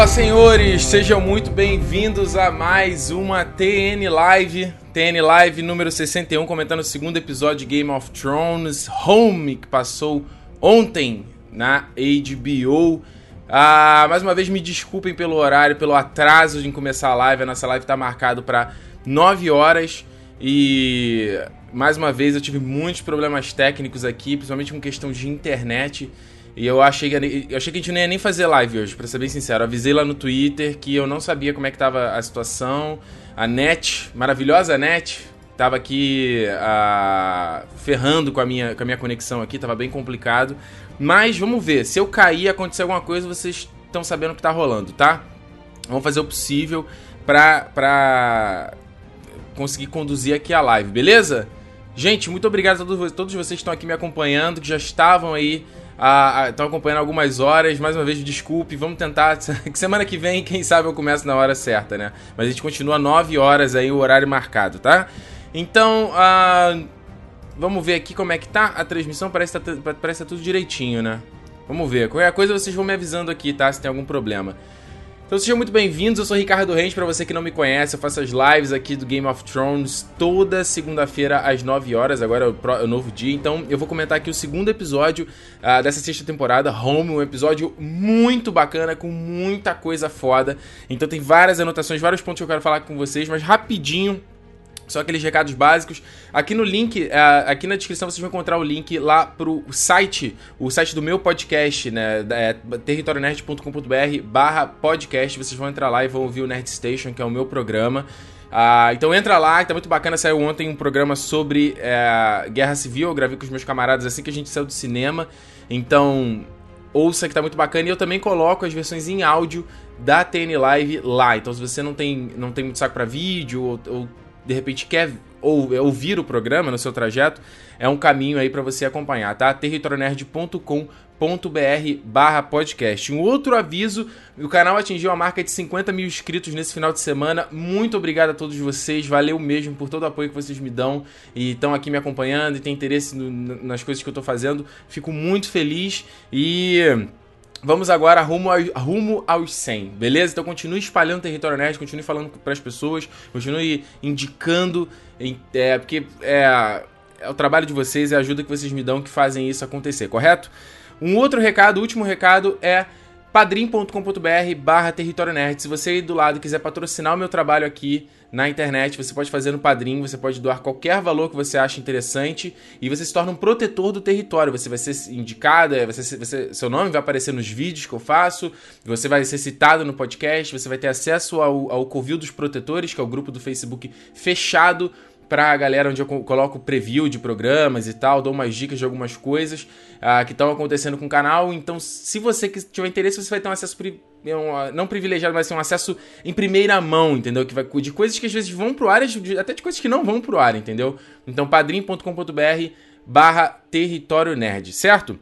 Olá, senhores, sejam muito bem-vindos a mais uma TN Live, TN Live número 61, comentando o segundo episódio de Game of Thrones Home, que passou ontem na HBO. Ah, mais uma vez, me desculpem pelo horário, pelo atraso de começar a live. A nossa live está marcado para 9 horas e mais uma vez eu tive muitos problemas técnicos aqui, principalmente com questão de internet. E eu achei que, eu achei que a gente não ia nem fazer live hoje, pra ser bem sincero. Avisei lá no Twitter que eu não sabia como é que tava a situação. A net, maravilhosa net, tava aqui ferrando com a, minha, com a minha conexão aqui, tava bem complicado. Mas vamos ver, se eu cair acontecer alguma coisa, vocês estão sabendo o que tá rolando, tá? Vamos fazer o possível pra, pra conseguir conduzir aqui a live, beleza? Gente, muito obrigado a todos, todos vocês que estão aqui me acompanhando, que já estavam aí estão acompanhando algumas horas. Mais uma vez, desculpe. Vamos tentar. Que semana que vem, quem sabe eu começo na hora certa, né? Mas a gente continua 9 horas aí, o horário marcado, tá? Então, uh, vamos ver aqui como é que tá a transmissão. Parece que tá, parece que tá tudo direitinho, né? Vamos ver. Qualquer coisa vocês vão me avisando aqui, tá? Se tem algum problema. Então sejam muito bem-vindos, eu sou Ricardo Reis, para você que não me conhece, eu faço as lives aqui do Game of Thrones toda segunda-feira às 9 horas, agora é é o, novo dia, então eu vou comentar aqui o segundo episódio uh, dessa sexta temporada, Home, um episódio muito bacana, com muita coisa foda, então tem várias anotações, vários pontos que eu quero falar com vocês, mas rapidinho, só aqueles recados básicos. Aqui no link, é, aqui na descrição vocês vão encontrar o link lá pro site, o site do meu podcast, né? É, territorionerd.com.br barra podcast. Vocês vão entrar lá e vão ouvir o Nerd Station, que é o meu programa. Ah, então entra lá, que tá muito bacana. Saiu ontem um programa sobre é, guerra civil. Eu gravei com os meus camaradas assim que a gente saiu do cinema. Então, ouça que tá muito bacana. E eu também coloco as versões em áudio da TN Live lá. Então, se você não tem, não tem muito saco para vídeo ou, ou de repente quer ou, ouvir o programa no seu trajeto, é um caminho aí para você acompanhar, tá? territorionerd.com.br barra podcast. Um outro aviso, o canal atingiu a marca de 50 mil inscritos nesse final de semana. Muito obrigado a todos vocês, valeu mesmo por todo o apoio que vocês me dão e estão aqui me acompanhando e têm interesse no, nas coisas que eu tô fazendo. Fico muito feliz e Vamos agora rumo, ao, rumo aos 100, beleza? Então continue espalhando Território Nerd, continue falando para as pessoas, continue indicando, é, porque é, é o trabalho de vocês, é a ajuda que vocês me dão que fazem isso acontecer, correto? Um outro recado, último recado é padrim.com.br barra Território Nerd. Se você aí do lado quiser patrocinar o meu trabalho aqui na internet, você pode fazer no Padrim, você pode doar qualquer valor que você acha interessante e você se torna um protetor do território. Você vai ser indicado, é, você, você, seu nome vai aparecer nos vídeos que eu faço, você vai ser citado no podcast, você vai ter acesso ao, ao Covil dos Protetores, que é o grupo do Facebook fechado pra galera onde eu coloco preview de programas e tal, dou umas dicas de algumas coisas uh, que estão acontecendo com o canal. Então, se você tiver interesse, você vai ter um acesso pri um, não privilegiado, mas assim, um acesso em primeira mão, entendeu? Que vai de coisas que às vezes vão pro ar, até de coisas que não vão pro ar, entendeu? Então, padrim.com.br barra território nerd, certo?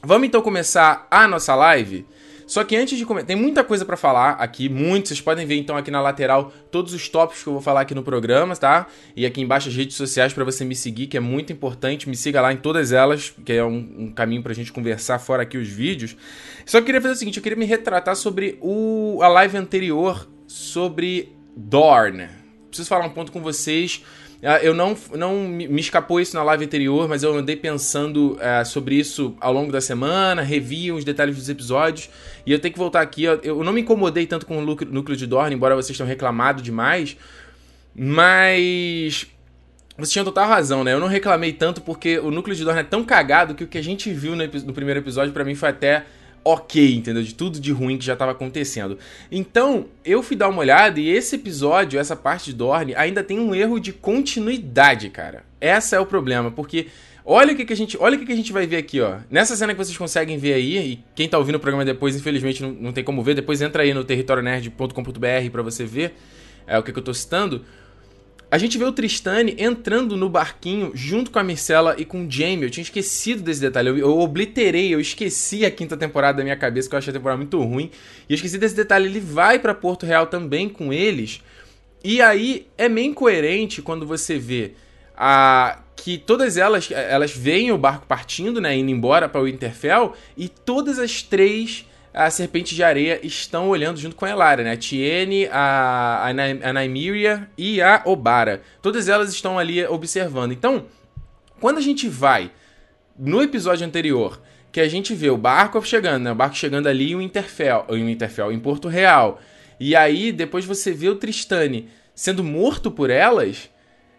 Vamos então começar a nossa live. Só que antes de começar, tem muita coisa para falar aqui, muito. Vocês podem ver então aqui na lateral todos os tópicos que eu vou falar aqui no programa, tá? E aqui embaixo as redes sociais para você me seguir, que é muito importante. Me siga lá em todas elas, que é um, um caminho pra gente conversar fora aqui os vídeos. Só queria fazer o seguinte, eu queria me retratar sobre o, a live anterior sobre Dorn. Preciso falar um ponto com vocês eu não, não me escapou isso na live anterior, mas eu andei pensando uh, sobre isso ao longo da semana, revi os detalhes dos episódios, e eu tenho que voltar aqui. Eu não me incomodei tanto com o núcleo de Dorne, embora vocês tenham reclamado demais, mas vocês tinham total razão, né? Eu não reclamei tanto porque o núcleo de Dorne é tão cagado que o que a gente viu no, no primeiro episódio para mim foi até ok, entendeu? De tudo de ruim que já estava acontecendo. Então, eu fui dar uma olhada e esse episódio, essa parte de Dorne, ainda tem um erro de continuidade, cara. Essa é o problema, porque olha o que, que a gente, olha o que, que a gente vai ver aqui, ó. Nessa cena que vocês conseguem ver aí, e quem tá ouvindo o programa depois, infelizmente não, não tem como ver, depois entra aí no territorionerd.com.br para você ver é o que, que eu tô citando. A gente vê o Tristane entrando no barquinho junto com a Myrcella e com o Jaime. Eu tinha esquecido desse detalhe. Eu, eu, obliterei, eu esqueci a quinta temporada da minha cabeça, que eu achei a temporada muito ruim. E eu esqueci desse detalhe. Ele vai para Porto Real também com eles. E aí é meio incoerente quando você vê a que todas elas elas veem o barco partindo, né, indo embora para o Winterfell e todas as três a Serpente de Areia estão olhando junto com a Elara, né? A Tiene, a, a, Nymeria e a Obara. Todas elas estão ali observando. Então, quando a gente vai no episódio anterior, que a gente vê o barco chegando, né? O barco chegando ali em Winterfell, em Winterfell, em Porto Real. E aí, depois você vê o Tristane sendo morto por elas,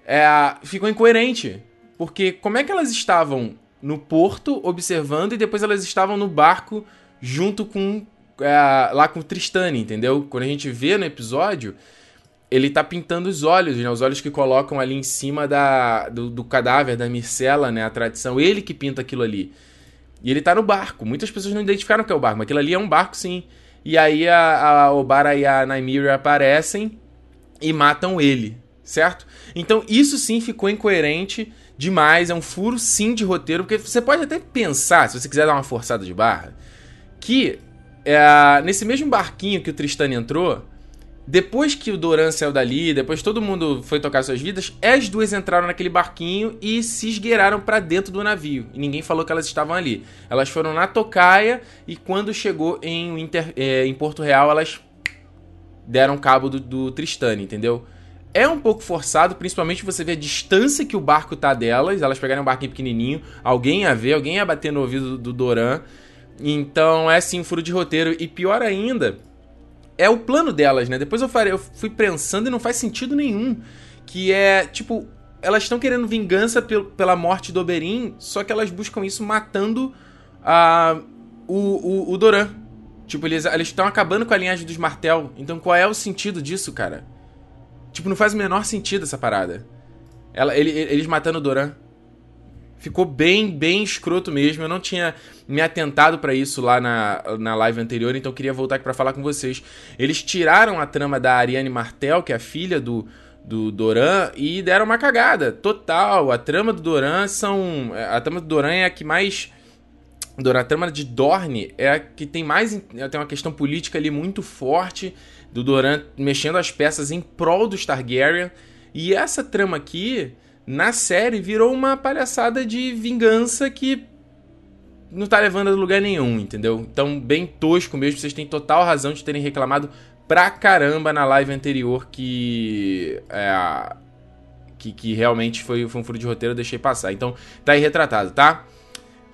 é, ficou incoerente. Porque como é que elas estavam no porto observando e depois elas estavam no barco junto com é, lá com o Tristane, entendeu? Quando a gente vê no episódio, ele tá pintando os olhos, né? Os olhos que colocam ali em cima da, do, do cadáver da Mircela, né? A tradição, ele que pinta aquilo ali. E ele tá no barco. Muitas pessoas não identificaram que é o barco, mas aquilo ali é um barco sim. E aí a, a Obara e a Nymeria aparecem e matam ele, certo? Então isso sim ficou incoerente demais, é um furo sim de roteiro, porque você pode até pensar, se você quiser dar uma forçada de barra, que é, nesse mesmo barquinho que o Tristan entrou, depois que o Doran saiu dali, depois todo mundo foi tocar suas vidas, as duas entraram naquele barquinho e se esgueiraram para dentro do navio. E ninguém falou que elas estavam ali. Elas foram na tocaia e quando chegou em, Inter, é, em Porto Real, elas deram cabo do, do entendeu? É um pouco forçado, principalmente você vê a distância que o barco tá delas. Elas pegaram um barquinho pequenininho, alguém ia ver, alguém ia bater no ouvido do, do Doran. Então é sim um furo de roteiro. E pior ainda, é o plano delas, né? Depois eu, eu fui pensando e não faz sentido nenhum. Que é, tipo, elas estão querendo vingança pela morte do Oberyn, só que elas buscam isso matando a, o, o, o Doran. Tipo, eles estão acabando com a linhagem dos Martel. Então qual é o sentido disso, cara? Tipo, não faz o menor sentido essa parada. Ela, ele, eles matando o Doran. Ficou bem, bem escroto mesmo. Eu não tinha me atentado para isso lá na, na live anterior, então queria voltar aqui pra falar com vocês. Eles tiraram a trama da Ariane Martel, que é a filha do, do Doran, e deram uma cagada total. A trama do Doran são. A trama do Doran é a que mais. A trama de Dorne é a que tem mais. Tem uma questão política ali muito forte. Do Doran mexendo as peças em prol do Targaryen. E essa trama aqui na série virou uma palhaçada de vingança que não tá levando a lugar nenhum, entendeu? Então, bem tosco mesmo, vocês têm total razão de terem reclamado pra caramba na live anterior que. É, que, que realmente foi, foi um furo de roteiro, eu deixei passar. Então, tá aí retratado, tá?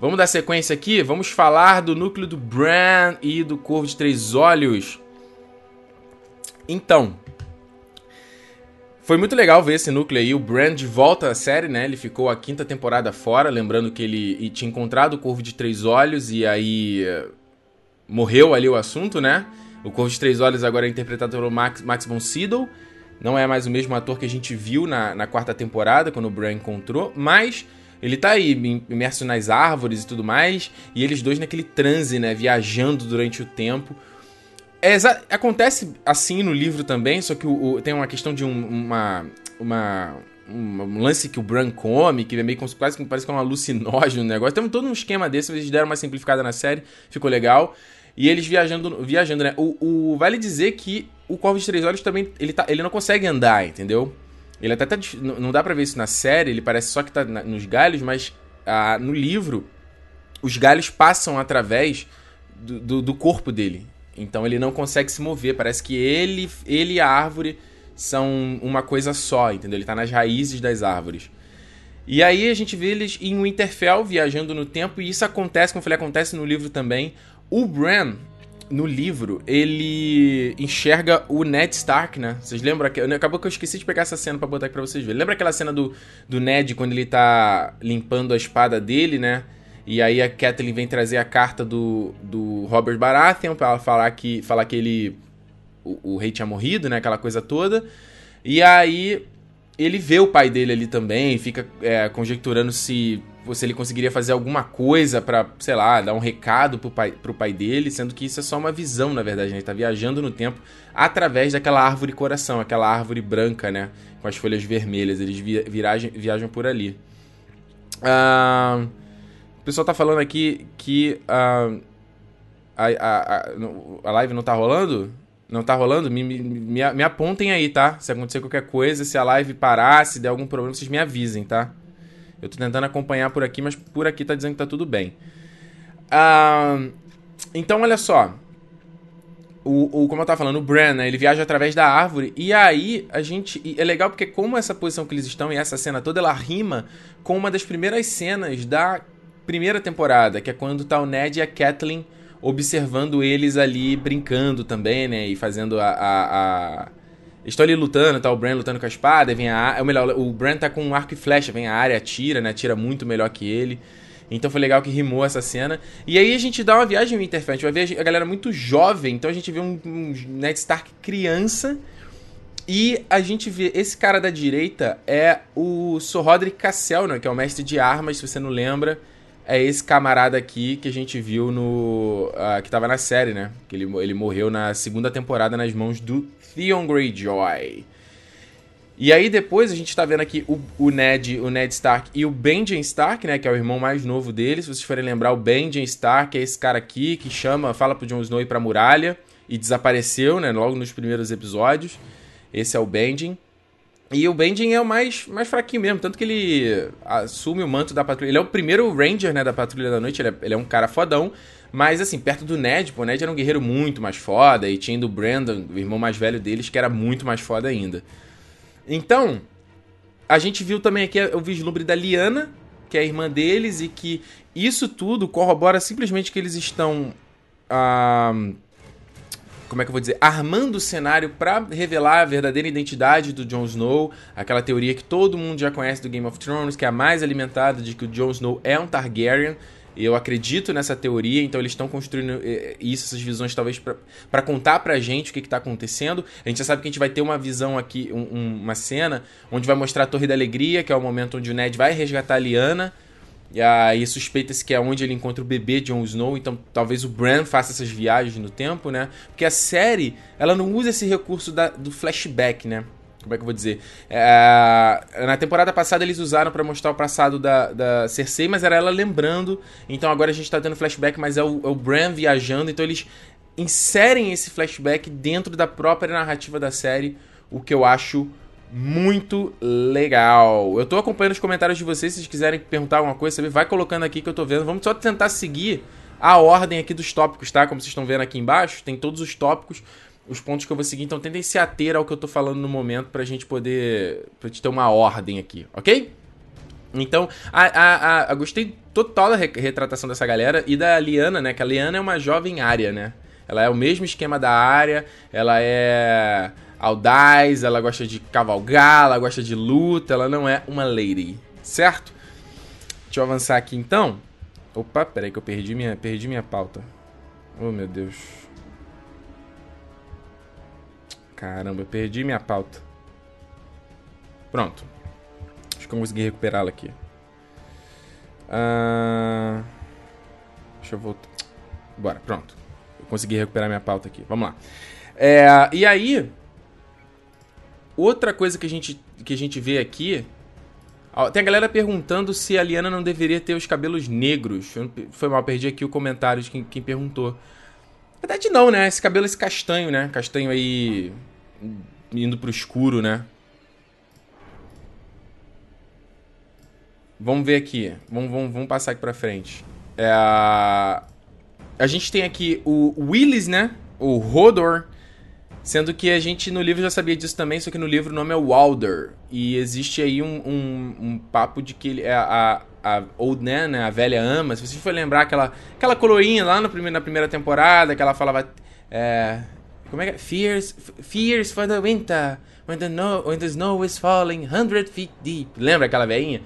Vamos dar sequência aqui? Vamos falar do núcleo do Bran e do Corvo de Três Olhos. Então, foi muito legal ver esse núcleo aí. O Brand volta à série, né? Ele ficou a quinta temporada fora, lembrando que ele tinha encontrado o Corvo de Três Olhos e aí uh, morreu ali o assunto, né? O Corvo de Três Olhos agora é interpretado pelo Max, Max von Sydow. Não é mais o mesmo ator que a gente viu na, na quarta temporada, quando o Bran encontrou, mas ele tá aí imerso nas árvores e tudo mais, e eles dois naquele transe, né? Viajando durante o tempo. É, acontece assim no livro também, só que o, o, tem uma questão de um, uma, uma, um lance que o Bran come, que é meio quase que parece que é um alucinógeno o negócio. Tem todo um esquema desse, eles deram uma simplificada na série, ficou legal. E eles viajando, viajando né? O, o, vale dizer que o Corvo de Três Olhos também, ele, tá, ele não consegue andar, entendeu? Ele até tá, não dá pra ver isso na série, ele parece só que tá na, nos galhos, mas ah, no livro, os galhos passam através do, do, do corpo dele. Então ele não consegue se mover. Parece que ele, ele e a árvore são uma coisa só, entendeu? Ele tá nas raízes das árvores. E aí a gente vê eles em Winterfell viajando no tempo, e isso acontece, como eu falei, acontece no livro também. O Bran, no livro, ele enxerga o Ned Stark, né? Vocês lembram? Acabou que eu esqueci de pegar essa cena para botar aqui pra vocês verem. Lembra aquela cena do, do Ned quando ele tá limpando a espada dele, né? E aí a Kathleen vem trazer a carta do, do Robert Baratheon pra ela falar que, falar que ele. O, o rei tinha morrido, né? Aquela coisa toda. E aí ele vê o pai dele ali também, fica é, conjecturando se, se ele conseguiria fazer alguma coisa para sei lá, dar um recado pro pai, pro pai dele, sendo que isso é só uma visão, na verdade, né? Ele tá viajando no tempo através daquela árvore coração, aquela árvore branca, né? Com as folhas vermelhas. Eles vi, viragem, viajam por ali. Ah. Uh pessoal tá falando aqui que uh, a, a, a, a live não tá rolando. Não tá rolando? Me, me, me, apontem aí, tá? Se acontecer qualquer coisa, se a live parar, se der algum problema, vocês me avisem, tá? Eu tô tentando acompanhar por aqui, mas por aqui tá dizendo que tá tudo bem. Uh, então, olha só. o, o, como eu tava falando, o Bran, né? Ele viaja através da árvore. E aí, a gente. é legal porque, como essa posição que eles estão e essa cena toda, ela rima com uma das primeiras cenas da primeira temporada, que é quando tá o Ned e a Kathleen observando eles ali brincando também, né? E fazendo a. a, a... Estão ali lutando, tá o Bran lutando com a espada, vem a. É o melhor, o Bran tá com um arco e flecha, vem a área, atira, né? Atira muito melhor que ele. Então foi legal que rimou essa cena. E aí a gente dá uma viagem no Winterfell. A gente vai ver a galera muito jovem. Então a gente vê um, um Ned Stark criança. E a gente vê esse cara da direita é o Sir Roderick Cassel, né, que é o mestre de armas, se você não lembra. É esse camarada aqui que a gente viu no. Uh, que tava na série, né? Que ele, ele morreu na segunda temporada nas mãos do Theon Greyjoy. E aí depois a gente tá vendo aqui o, o, Ned, o Ned Stark e o Benjen Stark, né, que é o irmão mais novo dele. Se vocês forem lembrar, o Benjen Stark é esse cara aqui que chama, fala pro Jon Snow ir pra muralha e desapareceu, né, logo nos primeiros episódios. Esse é o Benjen. E o Benjen é o mais, mais fraquinho mesmo, tanto que ele assume o manto da patrulha. Ele é o primeiro Ranger, né, da Patrulha da Noite, ele é, ele é um cara fodão. Mas, assim, perto do Ned, pô, o Ned era um guerreiro muito mais foda, e tinha ainda o Brandon, o irmão mais velho deles, que era muito mais foda ainda. Então, a gente viu também aqui o vislumbre da Liana, que é a irmã deles, e que isso tudo corrobora simplesmente que eles estão. Ah, como é que eu vou dizer? Armando o cenário para revelar a verdadeira identidade do Jon Snow, aquela teoria que todo mundo já conhece do Game of Thrones, que é a mais alimentada de que o Jon Snow é um Targaryen. Eu acredito nessa teoria, então eles estão construindo eh, isso, essas visões, talvez para contar pra gente o que, está acontecendo. A gente já sabe que a gente vai ter uma visão aqui, um, uma cena, onde vai mostrar a Torre da Alegria, que é o momento onde o Ned vai resgatar a Lyanna. E aí suspeita-se que é onde ele encontra o bebê Jon Snow, então talvez o Bran faça essas viagens no tempo, né? Porque a série, ela não usa esse recurso da, do flashback, né? Como é que eu vou dizer? É, na temporada passada eles usaram para mostrar o passado da, da Cersei, mas era ela lembrando. Então agora a gente tá tendo flashback, mas é o, é o Bran viajando. Então eles inserem esse flashback dentro da própria narrativa da série, o que eu acho muito legal. Eu tô acompanhando os comentários de vocês, se vocês quiserem perguntar alguma coisa, vai colocando aqui que eu tô vendo. Vamos só tentar seguir a ordem aqui dos tópicos, tá? Como vocês estão vendo aqui embaixo, tem todos os tópicos os pontos que eu vou seguir. Então tentem se ater ao que eu tô falando no momento pra gente poder. pra gente ter uma ordem aqui, ok? Então, a, a, a, a gostei total da retratação dessa galera e da Liana, né? Que a Liana é uma jovem área, né? Ela é o mesmo esquema da área, ela é audaz, ela gosta de cavalgar, ela gosta de luta, ela não é uma lady, certo? Deixa eu avançar aqui então. Opa, peraí que eu perdi minha, perdi minha pauta. Oh, meu Deus. Caramba, eu perdi minha pauta. Pronto. Acho que eu consegui recuperá-la aqui. Uh... Deixa eu voltar. Bora, pronto. Eu consegui recuperar minha pauta aqui. Vamos lá. É, e aí, outra coisa que a gente, que a gente vê aqui. Tem a galera perguntando se a Liana não deveria ter os cabelos negros. Foi mal, perdi aqui o comentário de quem, quem perguntou. Na verdade, não, né? Esse cabelo, esse castanho, né? Castanho aí. indo pro escuro, né? Vamos ver aqui. Vamos, vamos, vamos passar aqui pra frente. É, a gente tem aqui o Willis, né? O Rodor. Sendo que a gente no livro já sabia disso também, só que no livro o nome é Walder. E existe aí um, um, um papo de que ele é a, a Old Nan, né, a velha ama, se você for lembrar aquela, aquela colorinha lá no primeiro, na primeira temporada, que ela falava. É, como é que é? Fears, fears for the winter, when the, no, when the snow is falling hundred feet deep. Lembra aquela velhinha?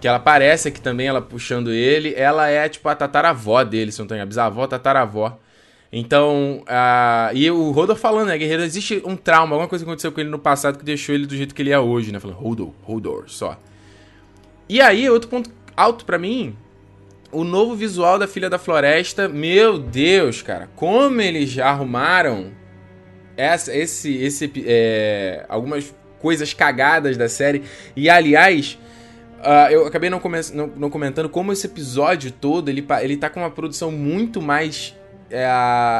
Que ela parece aqui também, ela puxando ele. Ela é tipo a tataravó dele, se não tem a bisavó, tataravó. Então, uh, e o Rodor falando, né, guerreiro, existe um trauma, alguma coisa que aconteceu com ele no passado que deixou ele do jeito que ele é hoje, né? Falando, Rodor, Rodor, só. E aí, outro ponto alto para mim, o novo visual da Filha da Floresta, meu Deus, cara, como eles já arrumaram essa, esse, esse, é, algumas coisas cagadas da série. E aliás, uh, eu acabei não, não, não, comentando como esse episódio todo ele, ele tá com uma produção muito mais é,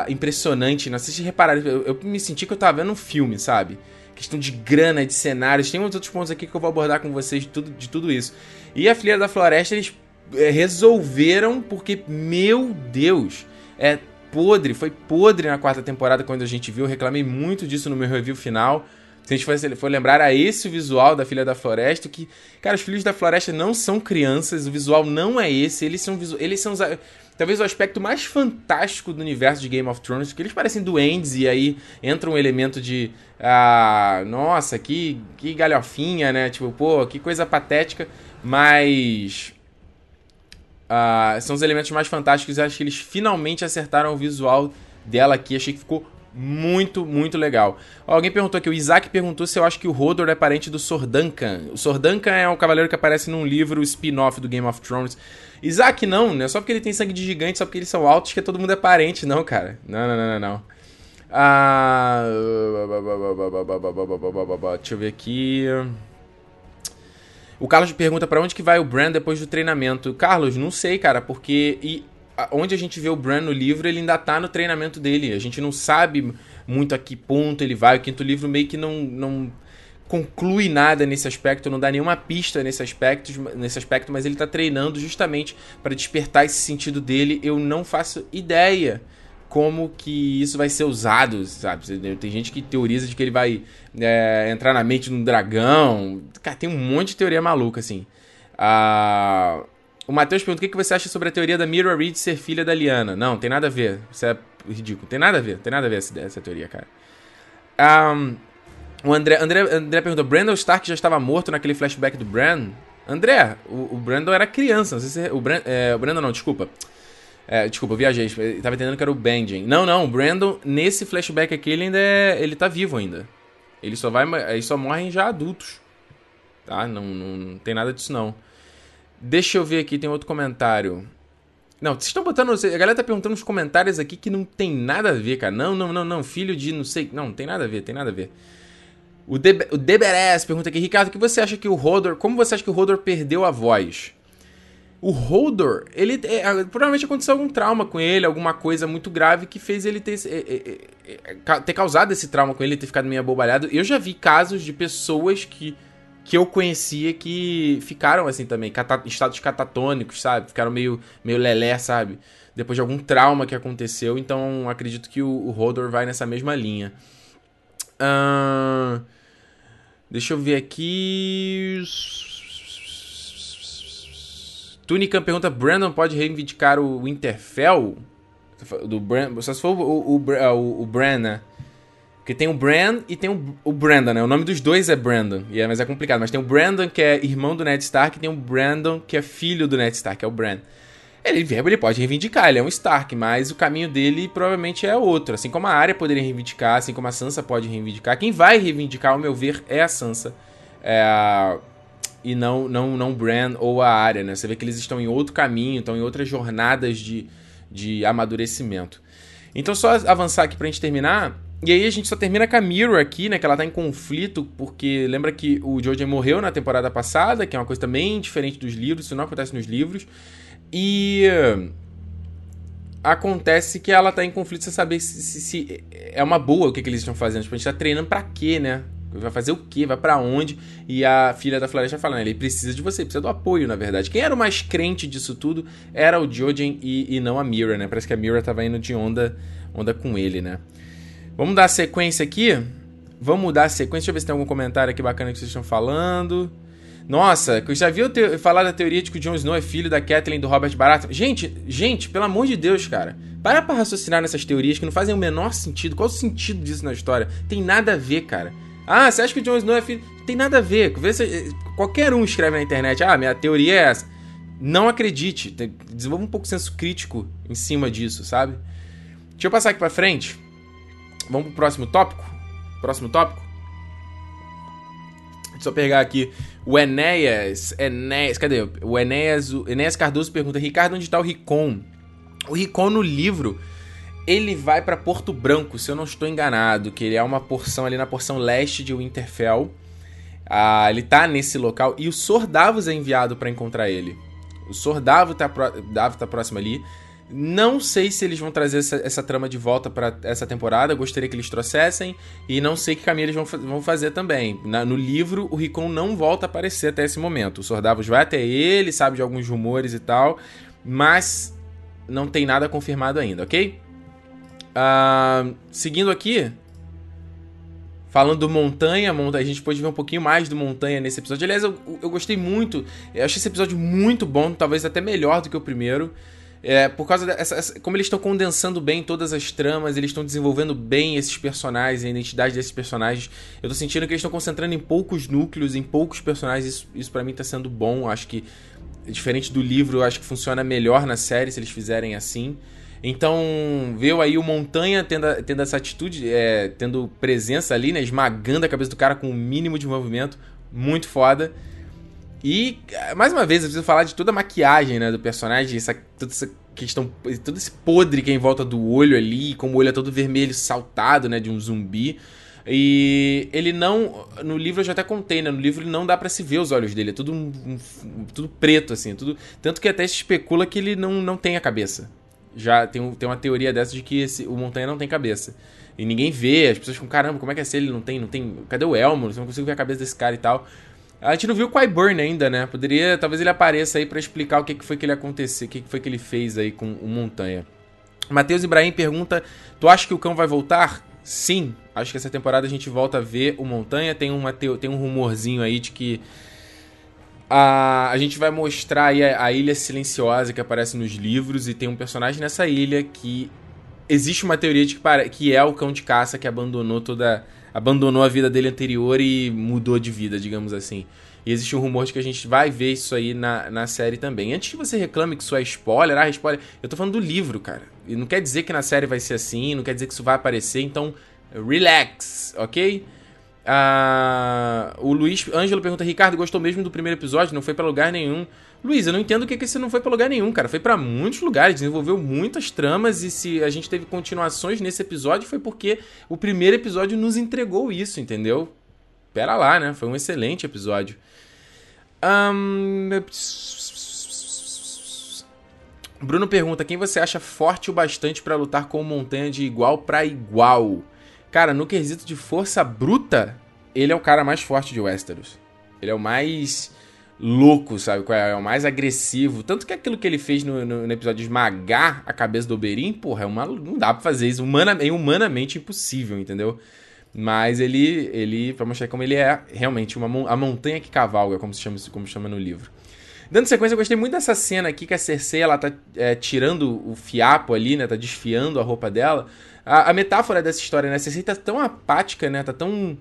impressionante. Não sei se repararam, eu, eu me senti que eu tava vendo um filme, sabe? Questão de grana, de cenários. Tem outros pontos aqui que eu vou abordar com vocês de tudo, de tudo isso. E a Filha da Floresta, eles é, resolveram, porque, meu Deus, é podre, foi podre na quarta temporada quando a gente viu. Reclamei muito disso no meu review final. Se a gente for, for lembrar, a esse o visual da Filha da Floresta, que, cara, os Filhos da Floresta não são crianças, o visual não é esse, eles são, eles são talvez o aspecto mais fantástico do universo de Game of Thrones, porque eles parecem duendes e aí entra um elemento de, ah, nossa, que, que galhofinha, né, tipo, pô, que coisa patética, mas... Uh, são os elementos mais fantásticos e acho que eles finalmente acertaram o visual dela aqui. Achei que ficou muito, muito legal. Alguém perguntou aqui, o Isaac perguntou se eu acho que o Hodor é parente do Sorduncan. O Sorduncan é um cavaleiro que aparece num livro spin-off do Game of Thrones. Isaac não, não é só porque ele tem sangue de gigante, só porque eles são altos que todo mundo é parente, não, cara. Não, não, não, não, não. Ah... Deixa eu ver aqui. O Carlos pergunta para onde que vai o Bran depois do treinamento. Carlos, não sei, cara, porque e onde a gente vê o Bran no livro, ele ainda tá no treinamento dele. A gente não sabe muito a que ponto ele vai. O quinto livro meio que não, não conclui nada nesse aspecto, não dá nenhuma pista nesse aspecto, nesse aspecto mas ele tá treinando justamente para despertar esse sentido dele. Eu não faço ideia como que isso vai ser usado, sabe? Tem gente que teoriza de que ele vai é, entrar na mente de um dragão. Cara, tem um monte de teoria maluca, assim. Ah... Uh o Matheus pergunta o que você acha sobre a teoria da Mira Reed ser filha da Liana. Não, tem nada a ver. Isso é ridículo. Tem nada a ver. Tem nada a ver essa, essa teoria, cara. Um, o André, André, André perguntou: Brandon Stark já estava morto naquele flashback do Bran? André, o, o Brandon era criança. Não sei se. O, Bran, é, o Brandon não, desculpa. É, desculpa, eu viajei. Eu tava entendendo que era o Benjen. Não, não, o Brandon, nesse flashback aqui, ele ainda é. Ele tá vivo ainda. Ele só vai. Eles só morrem já adultos. Tá? Não, não, não tem nada disso, não. Deixa eu ver aqui, tem outro comentário. Não, vocês estão botando. A galera tá perguntando nos comentários aqui que não tem nada a ver, cara. Não, não, não, não. Filho de não sei. Não, tem nada a ver, tem nada a ver. O, De, o Deberes pergunta aqui, Ricardo, o que você acha que o Hodor. Como você acha que o Hodor perdeu a voz? O Hodor, ele. É, provavelmente aconteceu algum trauma com ele, alguma coisa muito grave que fez ele ter, é, é, é ter causado esse trauma com ele, ter ficado meio abobalhado. Eu já vi casos de pessoas que que eu conhecia que ficaram assim também, cata estados catatônicos, sabe? Ficaram meio, meio lelé, sabe? Depois de algum trauma que aconteceu. Então acredito que o, o Hodor vai nessa mesma linha. Uh, deixa eu ver aqui. Tunicam pergunta: Brandon pode reivindicar o Winterfell? Do Brand, só se for o, o, o, o Bran, né? Porque tem o Bran e tem o, o Brandon, né? O nome dos dois é Brandon, e é, mas é complicado. Mas tem o Brandon, que é irmão do Ned Stark, e tem o Brandon, que é filho do Ned Stark, é o Bran. Ele, ele pode reivindicar, ele é um Stark, mas o caminho dele provavelmente é outro. Assim como a Arya poderia reivindicar, assim como a Sansa pode reivindicar. Quem vai reivindicar, ao meu ver, é a Sansa. É, e não não não Bran ou a Arya, né? Você vê que eles estão em outro caminho, estão em outras jornadas de, de amadurecimento. Então, só avançar aqui pra gente terminar. E aí a gente só termina com a Mirror aqui, né? Que ela tá em conflito, porque lembra que o Jojen morreu na temporada passada, que é uma coisa também diferente dos livros, isso não acontece nos livros. E acontece que ela tá em conflito sem saber se, se, se, é uma boa o que, que eles estão fazendo. Tipo, a gente tá treinando pra quê, né? Vai fazer o quê? Vai para onde? E a filha da floresta falando, ele precisa de você, precisa do apoio, na verdade. Quem era o mais crente disso tudo era o Jojen e, e não a Mira, né? Parece que a Mira tava indo de onda, onda com ele, né? Vamos dar sequência aqui? Vamos dar sequência. Deixa eu ver se tem algum comentário aqui bacana que vocês estão falando. Nossa, eu já viu falar da teoria de que o Jon Snow é filho da Kathleen do Robert Baratheon? Gente, gente, pelo amor de Deus, cara. Para pra raciocinar nessas teorias que não fazem o menor sentido. Qual o sentido disso na história? Tem nada a ver, cara. Ah, você acha que o Jon Snow é filho... Tem nada a ver. Vê se... Qualquer um escreve na internet. Ah, minha teoria é essa. Não acredite. Desenvolva um pouco de senso crítico em cima disso, sabe? Deixa eu passar aqui pra frente. Vamos pro próximo tópico? Próximo tópico? Deixa eu pegar aqui o Enéas. Enéas, cadê? O Enéas, o Enéas Cardoso pergunta: Ricardo, onde está o Ricon? O Ricon no livro, ele vai para Porto Branco, se eu não estou enganado, que ele é uma porção ali na porção leste de Winterfell. Ah, ele tá nesse local e o Sordavos é enviado para encontrar ele. O Sordavo tá, tá próximo ali. Não sei se eles vão trazer essa, essa trama de volta para essa temporada. Gostaria que eles trouxessem. E não sei que caminho eles vão, vão fazer também. Na, no livro, o Ricon não volta a aparecer até esse momento. O Sordavos vai até ele, sabe de alguns rumores e tal. Mas não tem nada confirmado ainda, ok? Uh, seguindo aqui, falando do Montanha, a gente pode ver um pouquinho mais do Montanha nesse episódio. Aliás, eu, eu gostei muito, eu achei esse episódio muito bom, talvez até melhor do que o primeiro. É, por causa dessa. Como eles estão condensando bem todas as tramas, eles estão desenvolvendo bem esses personagens, a identidade desses personagens. Eu tô sentindo que eles estão concentrando em poucos núcleos, em poucos personagens. Isso, isso para mim tá sendo bom. Acho que, diferente do livro, acho que funciona melhor na série se eles fizerem assim. Então, veio aí o Montanha tendo, tendo essa atitude, é, tendo presença ali, né? Esmagando a cabeça do cara com o mínimo de movimento. Muito foda. E, mais uma vez, eu preciso falar de toda a maquiagem, né, do personagem, essa, toda essa questão, todo esse podre que é em volta do olho ali, como o olho é todo vermelho, saltado, né, de um zumbi. E ele não. No livro eu já até contei, né? No livro não dá para se ver os olhos dele. É tudo, um, um, tudo preto, assim. Tudo, tanto que até se especula que ele não, não tem a cabeça. Já tem, tem uma teoria dessa de que esse, o Montanha não tem cabeça. E ninguém vê, as pessoas ficam, caramba, como é que é se ele não tem, não tem. Cadê o Elmo? Você não consigo ver a cabeça desse cara e tal. A gente não viu o Qyburn ainda, né? Poderia, talvez ele apareça aí para explicar o que, que foi que ele aconteceu, o que, que foi que ele fez aí com o Montanha. Matheus Ibrahim pergunta: Tu acha que o cão vai voltar? Sim, acho que essa temporada a gente volta a ver o Montanha. Tem, uma, tem um rumorzinho aí de que a, a gente vai mostrar aí a, a Ilha Silenciosa que aparece nos livros e tem um personagem nessa ilha que existe uma teoria de que, que é o cão de caça que abandonou toda abandonou a vida dele anterior e mudou de vida, digamos assim. E existe um rumor de que a gente vai ver isso aí na, na série também. Antes que você reclame que isso é spoiler, ah, spoiler, eu tô falando do livro, cara. E não quer dizer que na série vai ser assim, não quer dizer que isso vai aparecer, então relax, ok? Ah, o Luiz Ângelo pergunta: Ricardo, gostou mesmo do primeiro episódio? Não foi para lugar nenhum. Luiz, eu não entendo o que, que você não foi para lugar nenhum, cara. Foi para muitos lugares, desenvolveu muitas tramas e se a gente teve continuações nesse episódio foi porque o primeiro episódio nos entregou isso, entendeu? Pera lá, né? Foi um excelente episódio. Um... Bruno pergunta: quem você acha forte o bastante para lutar com Montanha de igual para igual? Cara, no quesito de força bruta, ele é o cara mais forte de Westeros. Ele é o mais louco, sabe? É? é o mais agressivo. Tanto que aquilo que ele fez no, no, no episódio de esmagar a cabeça do Oberyn, porra, é uma, não dá pra fazer isso. Humana, é humanamente impossível, entendeu? Mas ele, ele, pra mostrar como ele é realmente uma, a montanha que cavalga, como se chama, como chama no livro. Dando sequência, eu gostei muito dessa cena aqui que a Cersei, ela tá é, tirando o fiapo ali, né? Tá desfiando a roupa dela. A, a metáfora dessa história, né? A Cersei tá tão apática, né? Tá tão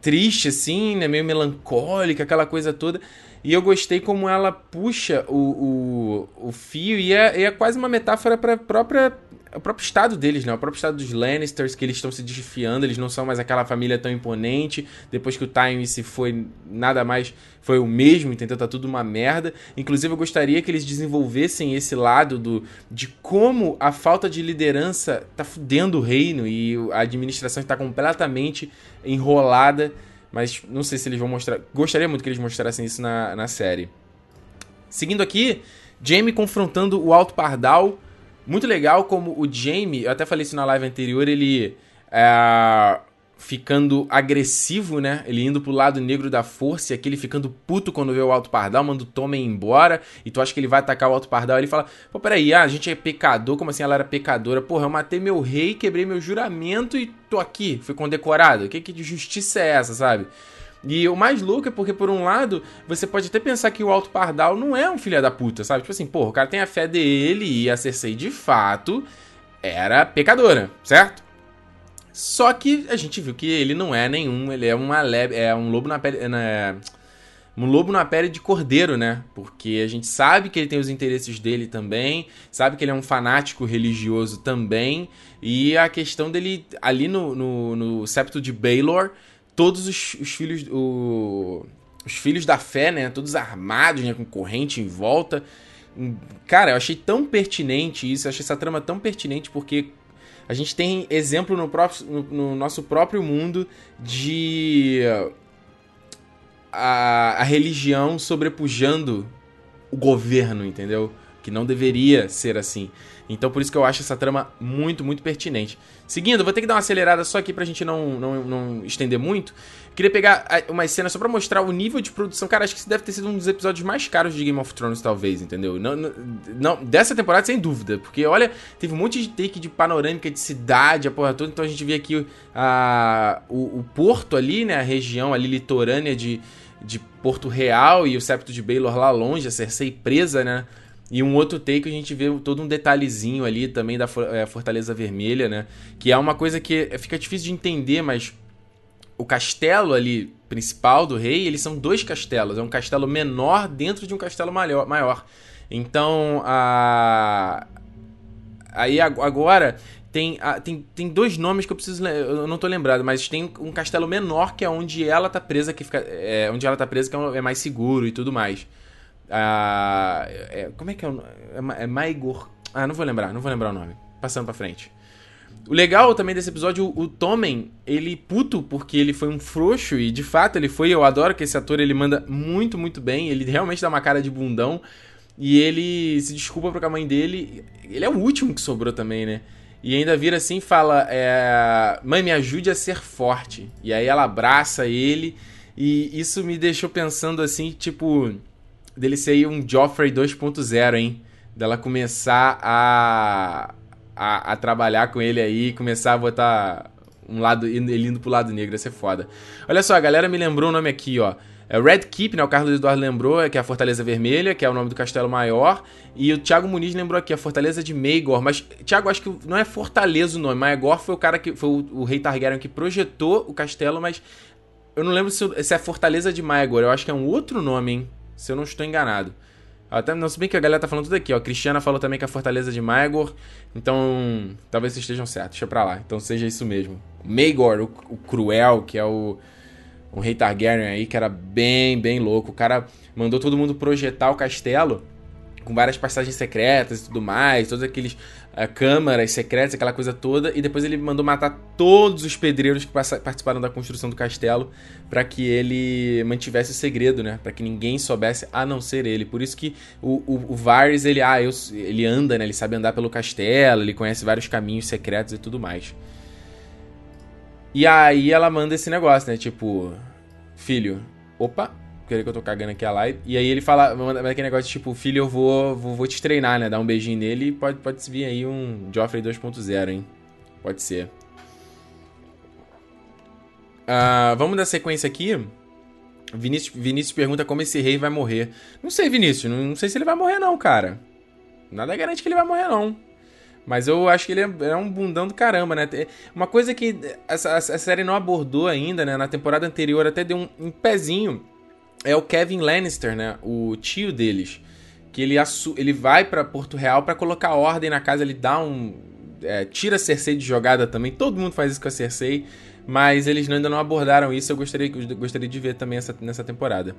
triste, assim, né? Meio melancólica, aquela coisa toda. E eu gostei como ela puxa o, o, o fio e é, é quase uma metáfora para própria o próprio estado deles, né? O próprio estado dos Lannisters, que eles estão se desfiando, eles não são mais aquela família tão imponente. Depois que o Time se foi, nada mais foi o mesmo, entendeu? Tá tudo uma merda. Inclusive, eu gostaria que eles desenvolvessem esse lado do de como a falta de liderança tá fudendo o reino e a administração está completamente enrolada. Mas não sei se eles vão mostrar. Gostaria muito que eles mostrassem isso na, na série. Seguindo aqui, Jamie confrontando o Alto Pardal muito legal como o Jamie, eu até falei isso na live anterior, ele é, ficando agressivo, né? Ele indo pro lado negro da força e aquele ficando puto quando vê o Alto Pardal, manda o Tommen embora e tu acha que ele vai atacar o Alto Pardal. Ele fala: pô, peraí, ah, a gente é pecador, como assim ela era pecadora? Porra, eu matei meu rei, quebrei meu juramento e tô aqui, fui condecorado. Que que justiça é essa, sabe? E o mais louco é porque, por um lado, você pode até pensar que o Alto Pardal não é um filho da puta, sabe? Tipo assim, pô, o cara tem a fé dele e a Cersei, de fato, era pecadora, certo? Só que a gente viu que ele não é nenhum, ele é uma leve, é um lobo na pele, na, um lobo na pele de cordeiro, né? Porque a gente sabe que ele tem os interesses dele também, sabe que ele é um fanático religioso também, e a questão dele ali no, no, no septo de Baelor, todos os, os filhos. O, os filhos da fé, né? Todos armados, né? Com corrente em volta. Cara, eu achei tão pertinente isso, eu achei essa trama tão pertinente porque a gente tem exemplo no, próprio, no, no nosso próprio mundo de a, a, religião sobrepujando o governo, entendeu? Que não deveria ser assim. Então por isso que eu acho essa trama muito, muito pertinente. Seguindo, vou ter que dar uma acelerada só aqui pra gente não, não, não estender muito. Queria pegar umas cenas só pra mostrar o nível de produção. Cara, acho que isso deve ter sido um dos episódios mais caros de Game of Thrones, talvez, entendeu? Não, não, não, dessa temporada, sem dúvida. Porque, olha, teve um monte de take de panorâmica de cidade, a porra toda. Então a gente vê aqui a, o, o porto ali, né? A região ali litorânea de, de Porto Real e o septo de Baelor lá longe, a Cersei presa, né? E um outro take a gente vê todo um detalhezinho ali também da é, Fortaleza Vermelha, né? Que é uma coisa que fica difícil de entender, mas o castelo ali principal do rei, eles são dois castelos. É um castelo menor dentro de um castelo maior. maior. Então, a... aí agora tem, tem, tem dois nomes que eu preciso eu não tô lembrado, mas tem um castelo menor que é onde ela tá presa, que fica é, onde ela tá presa que é, é mais seguro e tudo mais. Ah, é, como é que é o É, é Maigor. Ah, não vou lembrar, não vou lembrar o nome. Passando pra frente. O legal também desse episódio, o Tommen, ele puto porque ele foi um frouxo e de fato ele foi. Eu adoro que esse ator ele manda muito, muito bem. Ele realmente dá uma cara de bundão e ele se desculpa com a mãe dele. Ele é o último que sobrou também, né? E ainda vira assim e fala: é, Mãe, me ajude a ser forte. E aí ela abraça ele. E isso me deixou pensando assim, tipo dele ser um Joffrey 2.0, hein? Dela começar a, a, a, trabalhar com ele aí, começar a botar um lado, ele indo pro lado negro, ia ser foda. Olha só, a galera me lembrou o nome aqui, ó. É Red Keep, né? O Carlos Eduardo lembrou, que é a Fortaleza Vermelha, que é o nome do castelo maior. E o Thiago Muniz lembrou aqui, a Fortaleza de Maegor. Mas, Thiago, acho que não é Fortaleza o nome. Maegor foi o cara que. Foi o, o rei Targaryen que projetou o castelo, mas. Eu não lembro se, se é Fortaleza de Maegor. Eu acho que é um outro nome, hein? Se eu não estou enganado. Até, não, se bem que a galera tá falando tudo aqui, ó. A Cristiana falou também que a Fortaleza de Maegor. Então, talvez vocês estejam certos. Deixa pra lá. Então seja isso mesmo. Maegor, o, o Cruel, que é o, o rei Targaryen aí, que era bem, bem louco. O cara mandou todo mundo projetar o castelo com várias passagens secretas e tudo mais, todos aqueles câmaras secretas, aquela coisa toda, e depois ele mandou matar todos os pedreiros que participaram da construção do castelo para que ele mantivesse o segredo, né? Para que ninguém soubesse a não ser ele. Por isso que o, o, o Varys, ele, ah, eu, ele anda, né? Ele sabe andar pelo castelo, ele conhece vários caminhos secretos e tudo mais. E aí ela manda esse negócio, né? Tipo, filho, opa, querer que eu tô cagando aqui a live. E aí ele fala, manda aquele negócio tipo, filho, eu vou, vou, vou te treinar, né? Dar um beijinho nele e pode, pode vir aí um Joffrey 2.0, hein? Pode ser. Uh, vamos dar sequência aqui. Vinícius, Vinícius pergunta como esse rei vai morrer. Não sei, Vinícius, não, não sei se ele vai morrer não, cara. Nada garante que ele vai morrer não. Mas eu acho que ele é, é um bundão do caramba, né? Uma coisa que essa, a série não abordou ainda, né? Na temporada anterior até deu um, um pezinho é o Kevin Lannister, né? O tio deles. Que ele, ele vai para Porto Real para colocar ordem na casa, ele dá um. É, tira a Cersei de jogada também. Todo mundo faz isso com a Cersei. Mas eles ainda não abordaram isso. Eu gostaria, gostaria de ver também essa, nessa temporada.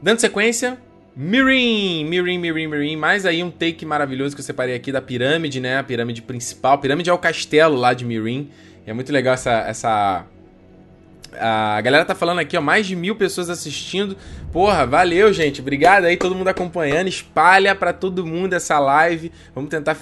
Dando sequência, Mirim, Mirim, Mirim, Mirim. Mais aí um take maravilhoso que eu separei aqui da pirâmide, né? A pirâmide principal. A pirâmide é o castelo lá de Mirim. É muito legal essa, essa a galera tá falando aqui, ó, mais de mil pessoas assistindo. Porra, valeu, gente. Obrigado aí, todo mundo acompanhando. Espalha para todo mundo essa live. Vamos tentar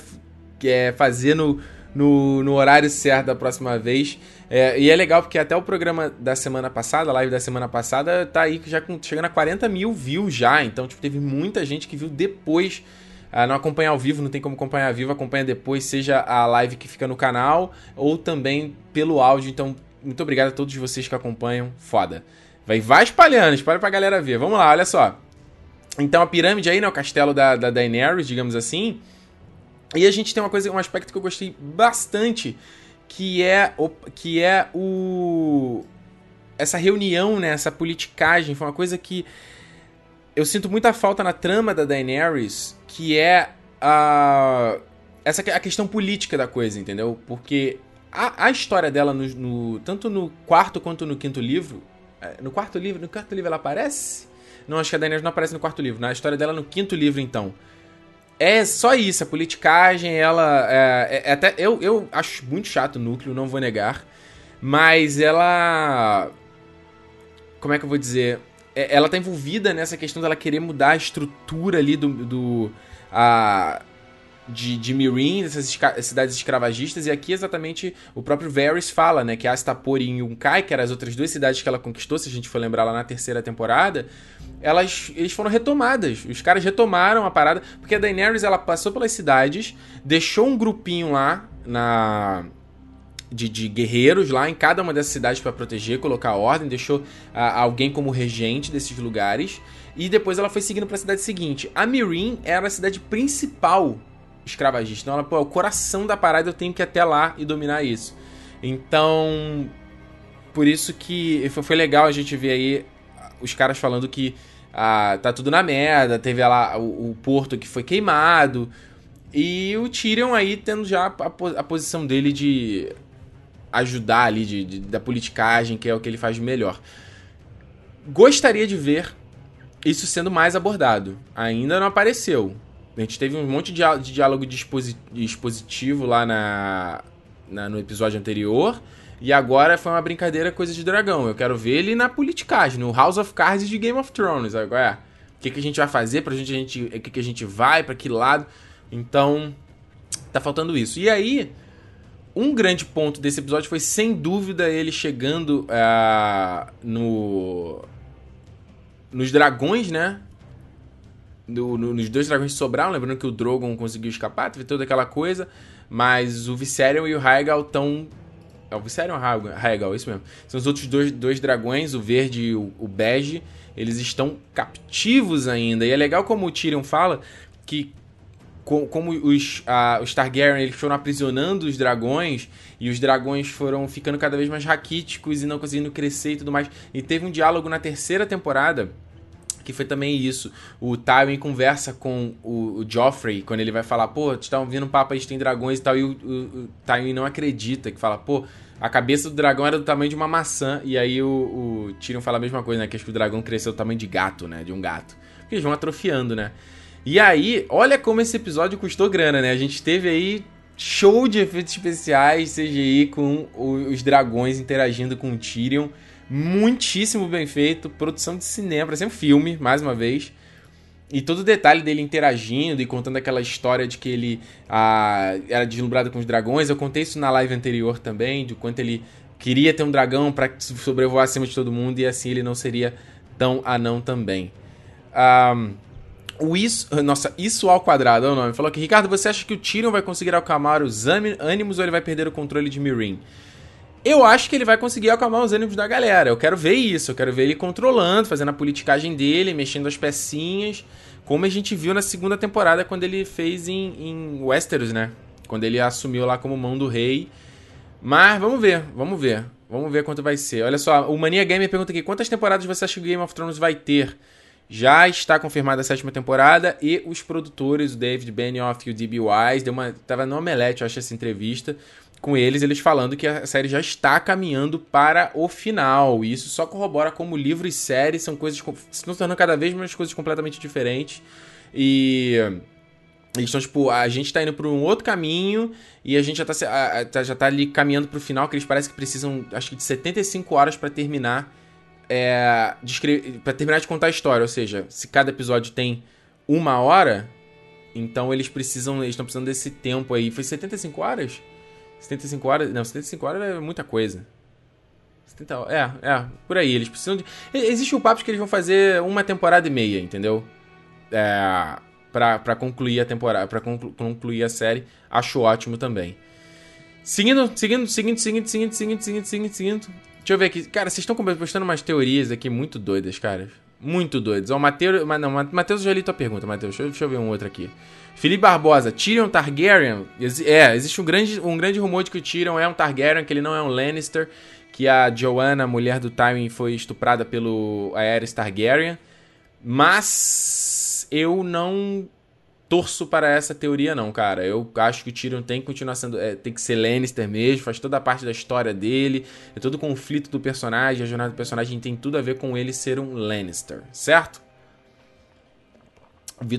é, fazer no, no, no, horário certo da próxima vez. É, e é legal porque até o programa da semana passada, a live da semana passada, tá aí já com, chegando a 40 mil views já. Então, tipo, teve muita gente que viu depois. Ah, não acompanha ao vivo, não tem como acompanhar ao vivo, acompanha depois, seja a live que fica no canal ou também pelo áudio. Então, muito obrigado a todos vocês que acompanham. Foda. Vai, vai espalhando, espalha pra galera ver. Vamos lá, olha só. Então a pirâmide aí, né? O castelo da, da Daenerys, digamos assim. E a gente tem uma coisa, um aspecto que eu gostei bastante, que é o, que é o essa reunião, né, essa politicagem, foi uma coisa que eu sinto muita falta na trama da Daenerys, que é a essa a questão política da coisa, entendeu? Porque a, a história dela, no, no, tanto no quarto quanto no quinto livro. É, no quarto livro, no quarto livro ela aparece? Não, acho que a Daenerys não aparece no quarto livro. Na história dela no quinto livro, então. É só isso, a politicagem, ela. É, é, é até, eu, eu acho muito chato o núcleo, não vou negar. Mas ela. Como é que eu vou dizer? É, ela tá envolvida nessa questão dela querer mudar a estrutura ali do, do a de, de Mirin, dessas esca cidades escravagistas, e aqui exatamente o próprio Varys fala, né, que Astapor e Yunkai, que eram as outras duas cidades que ela conquistou, se a gente for lembrar lá na terceira temporada, elas eles foram retomadas. Os caras retomaram a parada, porque a Daenerys ela passou pelas cidades, deixou um grupinho lá na de, de, guerreiros lá em cada uma dessas cidades para proteger, colocar ordem, deixou a, alguém como regente desses lugares. E depois ela foi seguindo para a cidade seguinte. A Mirin era a cidade principal escravagista. Então ela, pô, é o coração da parada, eu tenho que ir até lá e dominar isso. Então, por isso que foi legal a gente ver aí os caras falando que ah, tá tudo na merda, teve lá o, o porto que foi queimado, e o Tyrion aí tendo já a, a posição dele de ajudar ali, de, de, da politicagem, que é o que ele faz de melhor. Gostaria de ver isso sendo mais abordado. Ainda não apareceu. A gente teve um monte de, diálogo expositivo lá na, na, no episódio anterior. E agora foi uma brincadeira coisa de dragão. Eu quero ver ele na politicagem, no House of Cards de Game of Thrones. Agora, é, o que, que a gente vai fazer pra gente, a gente. O que, que a gente vai, para que lado. Então, tá faltando isso. E aí, um grande ponto desse episódio foi, sem dúvida, ele chegando uh, no. Nos dragões, né? No, nos dois dragões sobraram, lembrando que o Drogon conseguiu escapar, teve toda aquela coisa, mas o Viserion e o Rhaegal estão... É o Viserion ou o Rhaegal? Isso mesmo. São os outros dois, dois dragões, o verde e o, o bege, eles estão captivos ainda. E é legal como o Tyrion fala que como os, uh, os Targaryen eles foram aprisionando os dragões e os dragões foram ficando cada vez mais raquíticos e não conseguindo crescer e tudo mais. E teve um diálogo na terceira temporada que foi também isso. O Tywin conversa com o, o Joffrey, quando ele vai falar, pô, tu tá ouvindo um papo aí, tem dragões e tal, e o, o, o Tywin não acredita, que fala, pô, a cabeça do dragão era do tamanho de uma maçã, e aí o, o Tyrion fala a mesma coisa, né, que acho que o dragão cresceu do tamanho de gato, né, de um gato. Porque eles vão atrofiando, né. E aí, olha como esse episódio custou grana, né, a gente teve aí show de efeitos especiais, CGI, com os dragões interagindo com o Tyrion, muitíssimo bem feito, produção de cinema, parece um filme, mais uma vez. E todo o detalhe dele interagindo e contando aquela história de que ele ah, era deslumbrado com os dragões. Eu contei isso na live anterior também, de quanto ele queria ter um dragão para sobrevoar acima de todo mundo e assim ele não seria tão anão também. Um, o isso, nossa, isso ao quadrado é o nome. Falou que, Ricardo, você acha que o Tyrion vai conseguir acalmar os ânimos ou ele vai perder o controle de Meereen? Eu acho que ele vai conseguir acalmar os ânimos da galera. Eu quero ver isso. Eu quero ver ele controlando, fazendo a politicagem dele, mexendo as pecinhas. Como a gente viu na segunda temporada, quando ele fez em, em Westeros, né? Quando ele assumiu lá como mão do rei. Mas vamos ver, vamos ver. Vamos ver quanto vai ser. Olha só, o Mania Gamer pergunta aqui: quantas temporadas você acha que Game of Thrones vai ter? Já está confirmada a sétima temporada e os produtores, o David Benioff e o D.B. Wise, deu uma, tava no Omelete, eu acho, essa entrevista com eles, eles falando que a série já está caminhando para o final. E isso só corrobora como livro e série são coisas estão se tornando cada vez mais coisas completamente diferentes. E então, tipo, a gente tá indo por um outro caminho e a gente já tá, tá já tá ali caminhando pro final, que eles parecem que precisam, acho que de 75 horas para terminar é, para terminar de contar a história. Ou seja, se cada episódio tem uma hora, então eles precisam, eles estão precisando desse tempo aí. Foi 75 horas? 75 horas. Não, 75 horas é muita coisa. 70, é, é, por aí. Eles precisam de. Existe o papo de que eles vão fazer uma temporada e meia, entendeu? É. Pra, pra concluir a temporada, pra conclu, concluir a série. Acho ótimo também. Seguindo, seguindo, seguindo, seguindo, seguindo, seguindo, seguindo, seguindo, seguindo. Deixa eu ver aqui. Cara, vocês estão postando umas teorias aqui muito doidas, cara. Muito doidas. Ó, o Matheus. Não, Matheus, eu já li tua pergunta, Matheus. Deixa, deixa eu ver um outro aqui. Felipe Barbosa, Tyrion Targaryen. É, existe um grande, um grande rumor de que o Tyrion é um Targaryen, que ele não é um Lannister, que a Joanna, mulher do Tywin, foi estuprada pelo Aerys Targaryen. Mas eu não torço para essa teoria não, cara. Eu acho que o Tyrion tem que continuar sendo, é, tem que ser Lannister mesmo, faz toda a parte da história dele, é todo o conflito do personagem, a jornada do personagem tem tudo a ver com ele ser um Lannister, certo?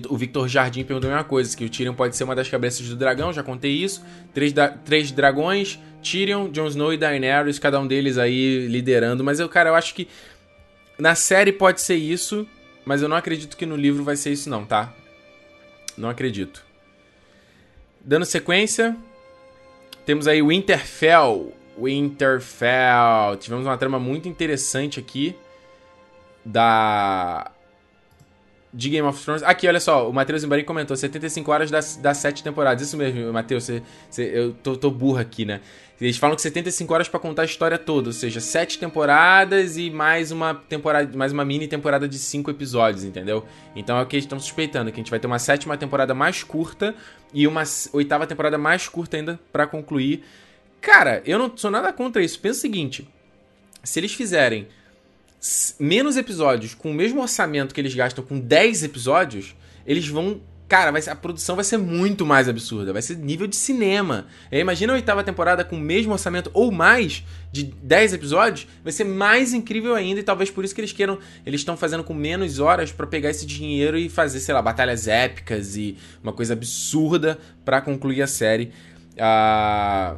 O Victor Jardim perguntou a mesma coisa, que o Tyrion pode ser uma das cabeças do dragão, já contei isso. Três, da, três dragões, Tyrion, Jon Snow e Daenerys, cada um deles aí liderando. Mas eu, cara, eu acho que na série pode ser isso, mas eu não acredito que no livro vai ser isso não, tá? Não acredito. Dando sequência, temos aí Winterfell. Winterfell. Tivemos uma trama muito interessante aqui da de Game of Thrones. Aqui, olha só, o Matheus Zimbarim comentou 75 horas das, das 7 temporadas. Isso mesmo, Matheus, você, você, eu tô, tô burro aqui, né? Eles falam que 75 horas para contar a história toda, ou seja, 7 temporadas e mais uma temporada, mais uma mini temporada de 5 episódios, entendeu? Então é o que eles estão suspeitando, que a gente vai ter uma sétima temporada mais curta e uma oitava temporada mais curta ainda para concluir. Cara, eu não sou nada contra isso. Pensa o seguinte, se eles fizerem menos episódios com o mesmo orçamento que eles gastam com 10 episódios, eles vão. Cara, vai ser, a produção vai ser muito mais absurda. Vai ser nível de cinema. imagina a oitava temporada com o mesmo orçamento ou mais de 10 episódios. Vai ser mais incrível ainda. E talvez por isso que eles queiram. Eles estão fazendo com menos horas para pegar esse dinheiro e fazer, sei lá, batalhas épicas e uma coisa absurda para concluir a série. Ah,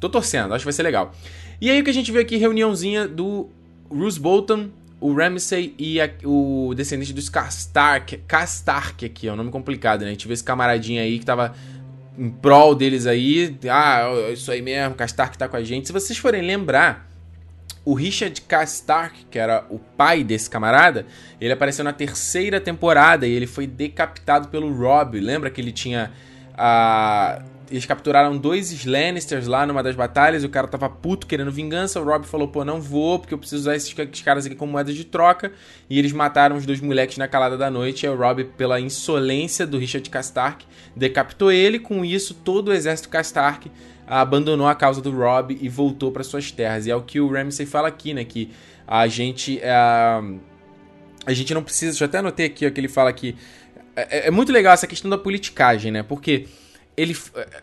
tô torcendo, acho que vai ser legal. E aí o que a gente vê aqui, reuniãozinha do Bruce Bolton, o Ramsay e a, o descendente dos Castark. Castark aqui, é um nome complicado, né? A gente vê esse camaradinho aí que tava em prol deles aí. Ah, isso aí mesmo, Castark tá com a gente. Se vocês forem lembrar, o Richard Castark, que era o pai desse camarada, ele apareceu na terceira temporada e ele foi decapitado pelo Robb. Lembra que ele tinha a eles capturaram dois Lannisters lá numa das batalhas, o cara tava puto querendo vingança, o Rob falou, pô, não vou, porque eu preciso usar esses, esses caras aqui como moeda de troca, e eles mataram os dois moleques na calada da noite, e o Rob, pela insolência do Richard Castark, decapitou ele, com isso todo o exército Castark abandonou a causa do Rob e voltou para suas terras, e é o que o Ramsay fala aqui, né, que a gente... É, a gente não precisa, eu até anotei aqui, ó, que ele fala que... É, é muito legal essa questão da politicagem, né, porque ele eh,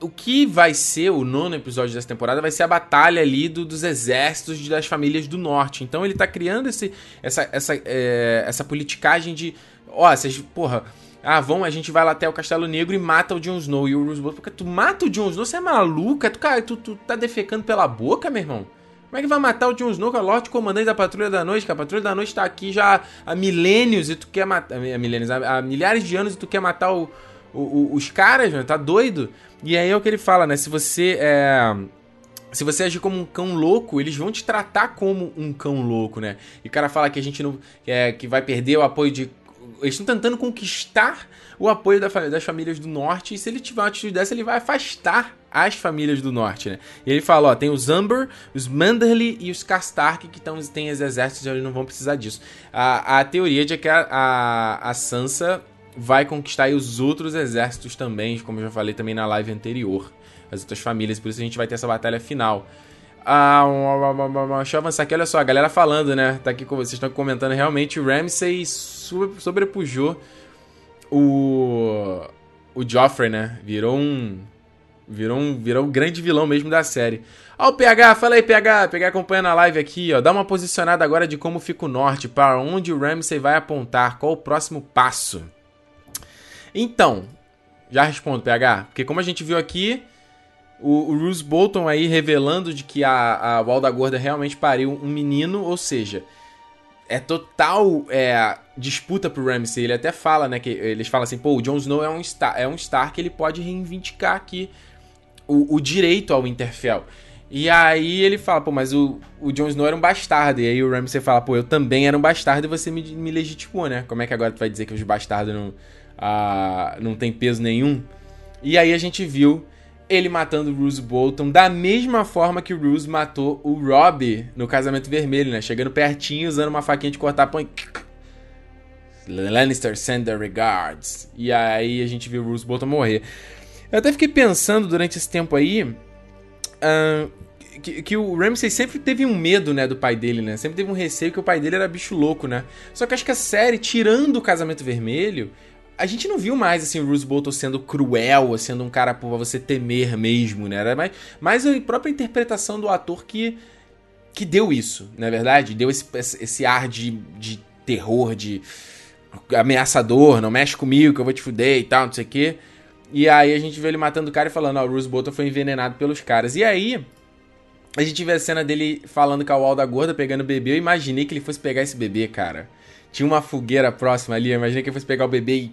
o que vai ser o nono episódio dessa temporada vai ser a batalha ali do, dos exércitos das famílias do norte. Então ele tá criando esse, essa, essa, é, essa politicagem de. Ó, vocês, porra. Ah, vão, a gente vai lá até o Castelo Negro e mata o Jon Snow. E o Roose porque tu mata o Jon Snow, você é maluca? Tu, cara, tu, tu tá defecando pela boca, meu irmão? Como é que vai matar o Jon Snow, que é o Lorde Comandante da Patrulha da Noite? Que a Patrulha da Noite tá aqui já há milênios e tu quer matar. Há milênios, há milhares de anos e tu quer matar o, o, o, os caras, mano, tá doido? E aí é o que ele fala, né? Se você é. Se você agir como um cão louco, eles vão te tratar como um cão louco, né? E o cara fala que a gente não. É, que vai perder o apoio de. Eles estão tentando conquistar o apoio da, das famílias do norte. E se ele tiver uma atitude dessa, ele vai afastar as famílias do norte, né? E ele fala, ó, tem os Umber, os Manderly e os Castark que tão, têm os exércitos eles não vão precisar disso. A, a teoria de que a, a, a Sansa vai conquistar os outros exércitos também, como eu já falei também na live anterior. As outras famílias, por isso a gente vai ter essa batalha final. Ah, deixa eu avançar aqui, olha só, a galera falando, né? Tá aqui vocês estão comentando realmente o Ramsay sobrepujou o o Joffrey, né? Virou um virou um virou um grande vilão mesmo da série. Ó o PH, fala aí PH, PH acompanhando a live aqui, ó. Dá uma posicionada agora de como fica o norte, para onde o Ramsay vai apontar, qual o próximo passo. Então, já respondo, PH. Porque como a gente viu aqui, o, o Bruce Bolton aí revelando de que a, a Walda Gorda realmente pariu um menino, ou seja, é total é, disputa pro Ramsey. Ele até fala, né, que eles falam assim, pô, o Jon Snow é um Star, é um Star que ele pode reivindicar aqui o, o direito ao Winterfell. E aí ele fala, pô, mas o, o Jon Snow era um bastardo. E aí o Ramsey fala, pô, eu também era um bastardo e você me, me legitimou, né? Como é que agora tu vai dizer que os bastardos não não tem peso nenhum. E aí a gente viu ele matando o Bruce Bolton da mesma forma que o Bruce matou o Rob no Casamento Vermelho, né? Chegando pertinho, usando uma faquinha de cortar pão. Lannister send their regards. E aí a gente viu o Bruce Bolton morrer. Eu até fiquei pensando durante esse tempo aí. Que, que, o Ramsay sempre teve um medo, né, do pai dele, né? Sempre teve um receio que o pai dele era bicho louco, né? Só que acho que a série, tirando o Casamento Vermelho, a gente não viu mais assim o Bruce Bolton sendo cruel, sendo um cara pra você temer mesmo, né? Era mais, mais a própria interpretação do ator que, que deu isso, na é verdade? Deu esse, esse ar de, de terror, de ameaçador, não mexe comigo que eu vou te fuder e tal, não sei o quê. E aí a gente vê ele matando o cara e falando, ó, oh, o Bruce Bolton foi envenenado pelos caras. E aí, a gente vê a cena dele falando com a Walda gorda, pegando o bebê. Eu imaginei que ele fosse pegar esse bebê, cara. Tinha uma fogueira próxima ali, eu imaginei que ele fosse pegar o bebê e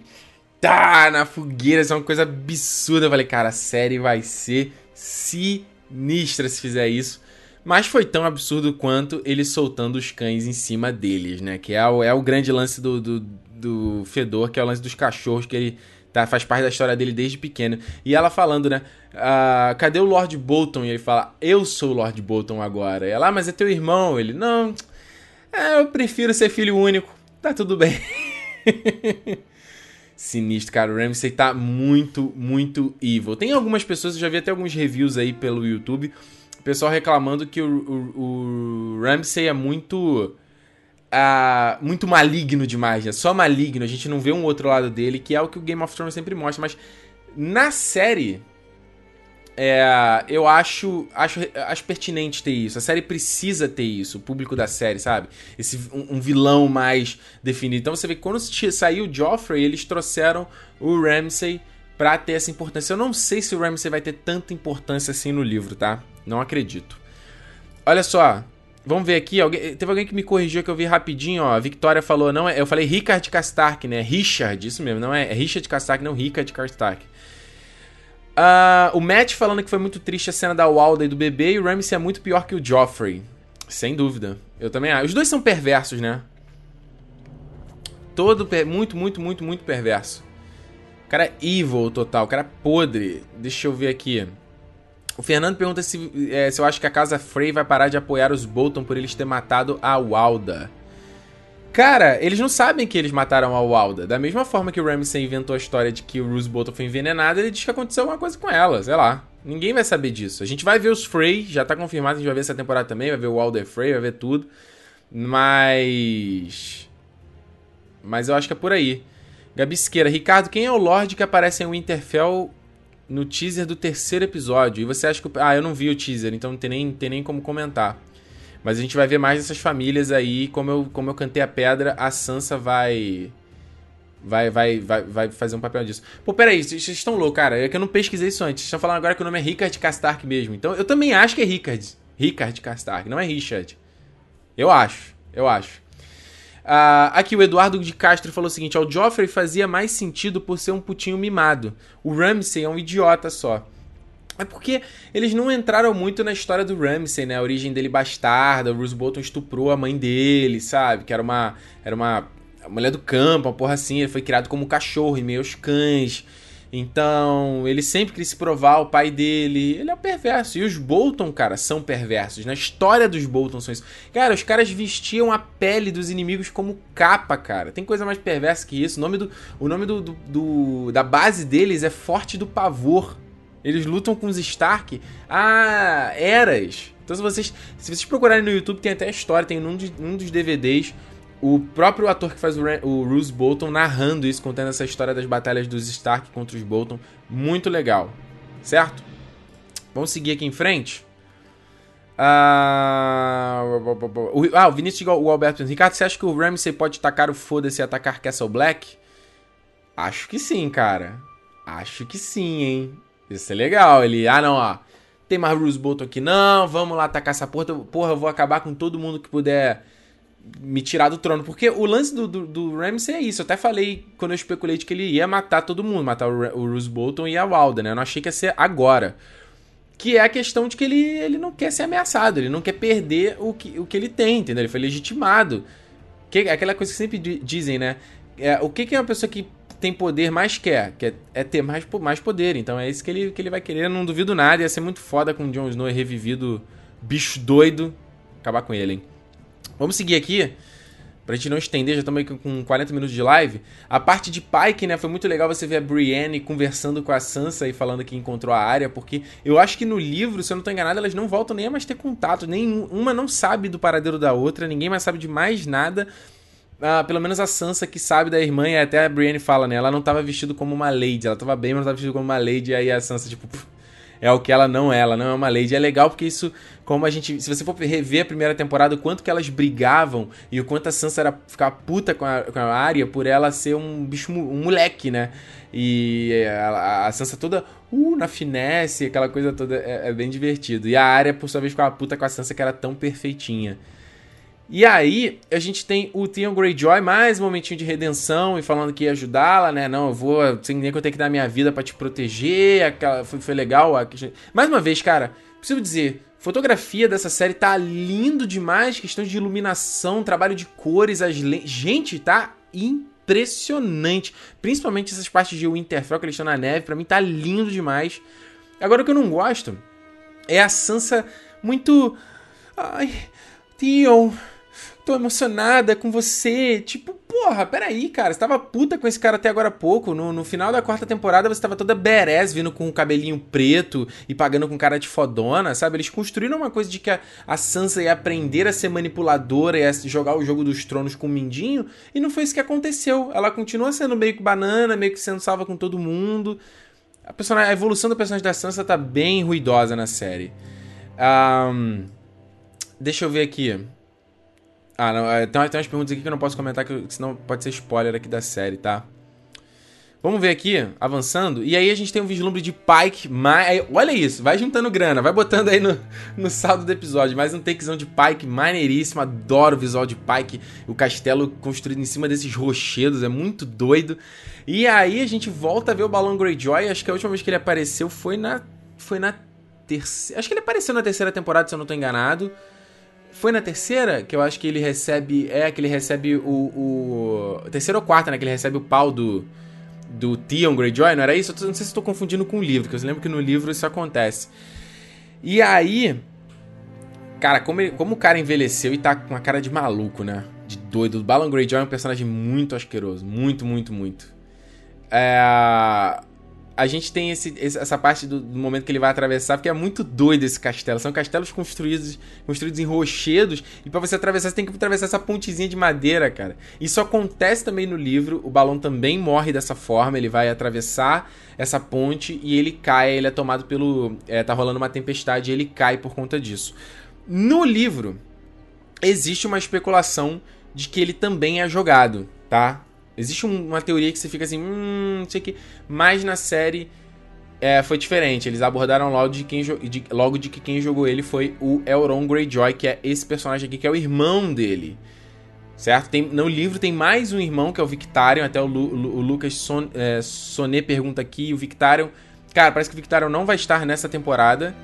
tá na fogueira, isso é uma coisa absurda. Eu falei, cara, a série vai ser sinistra se fizer isso. Mas foi tão absurdo quanto ele soltando os cães em cima deles, né? Que é o, é o grande lance do, do, do Fedor, que é o lance dos cachorros, que ele tá, faz parte da história dele desde pequeno. E ela falando, né? Ah, cadê o Lord Bolton? E ele fala, eu sou o Lord Bolton agora. E ela, ah, mas é teu irmão. Ele, não, é, eu prefiro ser filho único. Tá tudo bem. Sinistro, cara. O Ramsey tá muito, muito evil. Tem algumas pessoas, eu já vi até alguns reviews aí pelo YouTube. Pessoal reclamando que o, o, o Ramsey é muito. Muito maligno demais, né? Só maligno. A gente não vê um outro lado dele, que é o que o Game of Thrones sempre mostra. Mas na série, é, eu acho, acho, acho pertinente ter isso. A série precisa ter isso, o público da série, sabe? Esse, um, um vilão mais definido. Então você vê que quando saiu o Joffrey, eles trouxeram o Ramsay pra ter essa importância. Eu não sei se o Ramsay vai ter tanta importância assim no livro, tá? Não acredito. Olha só, vamos ver aqui. Alguém, teve alguém que me corrigiu que eu vi rapidinho, ó. A Victoria falou, não é. Eu falei Richard Castark, né? Richard, isso mesmo, não é, é Richard Castark, não Richard Castark. Uh, o Matt falando que foi muito triste a cena da Walda e do bebê, e o Ramsey é muito pior que o Joffrey. Sem dúvida. Eu também acho. Os dois são perversos, né? Todo per... muito, muito, muito, muito perverso. O cara é evil total, o cara é podre. Deixa eu ver aqui. O Fernando pergunta se, é, se eu acho que a casa Frey vai parar de apoiar os Bolton por eles ter matado a Walda. Cara, eles não sabem que eles mataram a Walda. Da mesma forma que o Ramsay inventou a história de que o Bruce Bolton foi envenenado, ele diz que aconteceu alguma coisa com ela, sei lá. Ninguém vai saber disso. A gente vai ver os Frey, já tá confirmado, a gente vai ver essa temporada também, vai ver o Walder Frey, vai ver tudo. Mas. Mas eu acho que é por aí. Gabi Siqueira, Ricardo, quem é o Lorde que aparece em Winterfell no teaser do terceiro episódio? E você acha que. Ah, eu não vi o teaser, então não tem nem, tem nem como comentar. Mas a gente vai ver mais dessas famílias aí. Como eu, como eu cantei a pedra, a Sansa vai. Vai, vai, vai, vai fazer um papel disso. Pô, peraí, vocês estão loucos, cara. É que eu não pesquisei isso antes. Vocês estão falando agora que o nome é Rickard Castark mesmo. Então eu também acho que é Rickard. Rickard Castark, não é Richard. Eu acho, eu acho. Uh, aqui o Eduardo de Castro falou o seguinte: o Joffrey fazia mais sentido por ser um putinho mimado. O Ramsay é um idiota só. É porque eles não entraram muito na história do Ramsay, né? A origem dele bastarda, o Bruce Bolton estuprou a mãe dele, sabe? Que era uma era uma mulher do campo, uma porra assim, ele foi criado como cachorro em meio aos cães. Então, ele sempre quis se provar o pai dele. Ele é um perverso. E os Bolton, cara, são perversos. Na história dos Bolton são isso. Cara, os caras vestiam a pele dos inimigos como capa, cara. Tem coisa mais perversa que isso. O nome, do, o nome do, do, do da base deles é Forte do Pavor. Eles lutam com os Stark há eras. Então, se vocês, se vocês procurarem no YouTube, tem até a história, tem de, um dos DVDs o próprio ator que faz o, o Bruce Bolton narrando isso, contando essa história das batalhas dos Stark contra os Bolton. Muito legal, certo? Vamos seguir aqui em frente. Ah, o, ah, o Vinícius o Alberto Ricardo, você acha que o Ramsey pode tacar o foda-se e atacar Castle Black? Acho que sim, cara. Acho que sim, hein? Isso é legal. Ele, ah, não, ó. Tem mais Bruce Bolton aqui, não. Vamos lá atacar essa porra. Porra, eu vou acabar com todo mundo que puder me tirar do trono. Porque o lance do, do, do Ramsey é isso. Eu até falei quando eu especulei de que ele ia matar todo mundo, matar o, o Bruce Bolton e a Walda, né? Eu não achei que ia ser agora. Que é a questão de que ele, ele não quer ser ameaçado, ele não quer perder o que, o que ele tem, entendeu? Ele foi legitimado. Que, é aquela coisa que sempre dizem, né? É, o que, que é uma pessoa que tem poder mais quer, que é, é, ter mais, mais poder. Então é isso que ele, que ele vai querer. Eu não duvido nada. Ia ser muito foda com o Jon Snow revivido, bicho doido. Acabar com ele, hein? Vamos seguir aqui. Pra gente não estender, já estamos com 40 minutos de live. A parte de Pike, né? Foi muito legal você ver a Brienne conversando com a Sansa e falando que encontrou a área, porque eu acho que no livro, se eu não estou enganado, elas não voltam nem a mais ter contato. Nem uma não sabe do paradeiro da outra, ninguém mais sabe de mais nada. Ah, pelo menos a Sansa que sabe da irmã, e até a Brienne fala, né? Ela não tava vestida como uma lady, ela tava bem, mas não tava vestida como uma lady, e aí a Sansa, tipo, é o que ela não é, ela não é uma lady. É legal porque isso, como a gente. Se você for rever a primeira temporada, o quanto que elas brigavam e o quanto a Sansa era ficar puta com a, com a Arya por ela ser um bicho, um moleque, né? E a, a Sansa toda, uh, na finesse, aquela coisa toda, é, é bem divertido. E a Arya, por sua vez, ficava puta com a Sansa que era tão perfeitinha. E aí, a gente tem o Theon Greyjoy, mais um momentinho de redenção e falando que ia ajudá-la, né? Não, eu vou, sem nem que eu tenho que dar minha vida para te proteger. Aquela, foi, foi legal. Mais uma vez, cara, preciso dizer, fotografia dessa série tá lindo demais, questão de iluminação, trabalho de cores, as le... gente, tá impressionante. Principalmente essas partes de Winterfell que eles estão na neve, para mim tá lindo demais. Agora o que eu não gosto é a Sansa muito ai, Theon, tô emocionada com você. Tipo, porra, peraí, cara. Você tava puta com esse cara até agora há pouco. No, no final da quarta temporada você tava toda badass, vindo com o cabelinho preto e pagando com cara de fodona, sabe? Eles construíram uma coisa de que a, a Sansa ia aprender a ser manipuladora e a jogar o jogo dos tronos com o Mindinho. E não foi isso que aconteceu. Ela continua sendo meio que banana, meio que sendo salva com todo mundo. A, personagem, a evolução do personagem da Sansa tá bem ruidosa na série. Um, deixa eu ver aqui. Ah, não, é, tem, tem umas perguntas aqui que eu não posso comentar, que, senão pode ser spoiler aqui da série, tá? Vamos ver aqui, avançando. E aí a gente tem um vislumbre de Pike. Mais... Olha isso, vai juntando grana, vai botando aí no, no saldo do episódio. Mais um takezão de Pike maneiríssimo. Adoro o visual de Pike. O castelo construído em cima desses rochedos, é muito doido. E aí a gente volta a ver o Balão Greyjoy. Acho que a última vez que ele apareceu foi na. Foi na terceira. Acho que ele apareceu na terceira temporada, se eu não tô enganado. Foi na terceira que eu acho que ele recebe. É, que ele recebe o. o terceira ou quarta, né? Que ele recebe o pau do. Do Theon Greyjoy, não era isso? Eu não sei se estou confundindo com o livro, porque eu lembro que no livro isso acontece. E aí. Cara, como, ele, como o cara envelheceu e tá com uma cara de maluco, né? De doido. O Balon Greyjoy é um personagem muito asqueroso. Muito, muito, muito. É a gente tem esse, essa parte do, do, momento que ele vai atravessar, porque é muito doido esse castelo. São castelos construídos, construídos em rochedos, e para você atravessar, você tem que atravessar essa pontezinha de madeira, cara. Isso acontece também no livro, o balão também morre dessa forma, ele vai atravessar essa ponte e ele cai, ele é tomado pelo. É, tá rolando uma tempestade e ele cai por conta disso. No livro, existe uma especulação de que ele também é jogado, tá? Existe uma teoria que você fica assim, hum, não sei o que. Mas na série é, foi diferente. Eles abordaram logo de, quem de, logo de que quem jogou ele foi o Elron Greyjoy, que é esse personagem aqui, que é o irmão dele. Certo? Tem, no livro tem mais um irmão, que é o Victarion. Até o, Lu, o Lucas Son, é, Sonet pergunta aqui. O Victarion. Cara, parece que o Victarion não vai estar nessa temporada.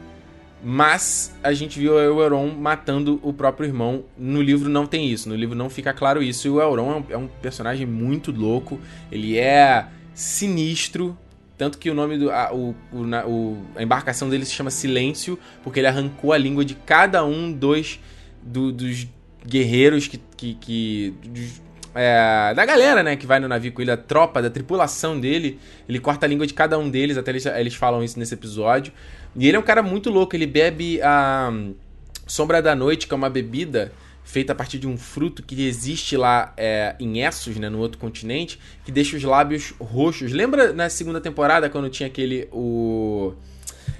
Mas a gente viu o Euron matando o próprio irmão. No livro não tem isso, no livro não fica claro isso. E o Euron é um, é um personagem muito louco, ele é sinistro. Tanto que o nome do. A, o, o, a embarcação dele se chama Silêncio, porque ele arrancou a língua de cada um dos, do, dos guerreiros que. que, que dos, é, da galera, né, que vai no navio com ele, a tropa, da tripulação dele. Ele corta a língua de cada um deles, até eles, eles falam isso nesse episódio. E ele é um cara muito louco, ele bebe a Sombra da Noite, que é uma bebida feita a partir de um fruto que existe lá é, em Essos, né, no outro continente, que deixa os lábios roxos. Lembra na segunda temporada quando tinha aquele o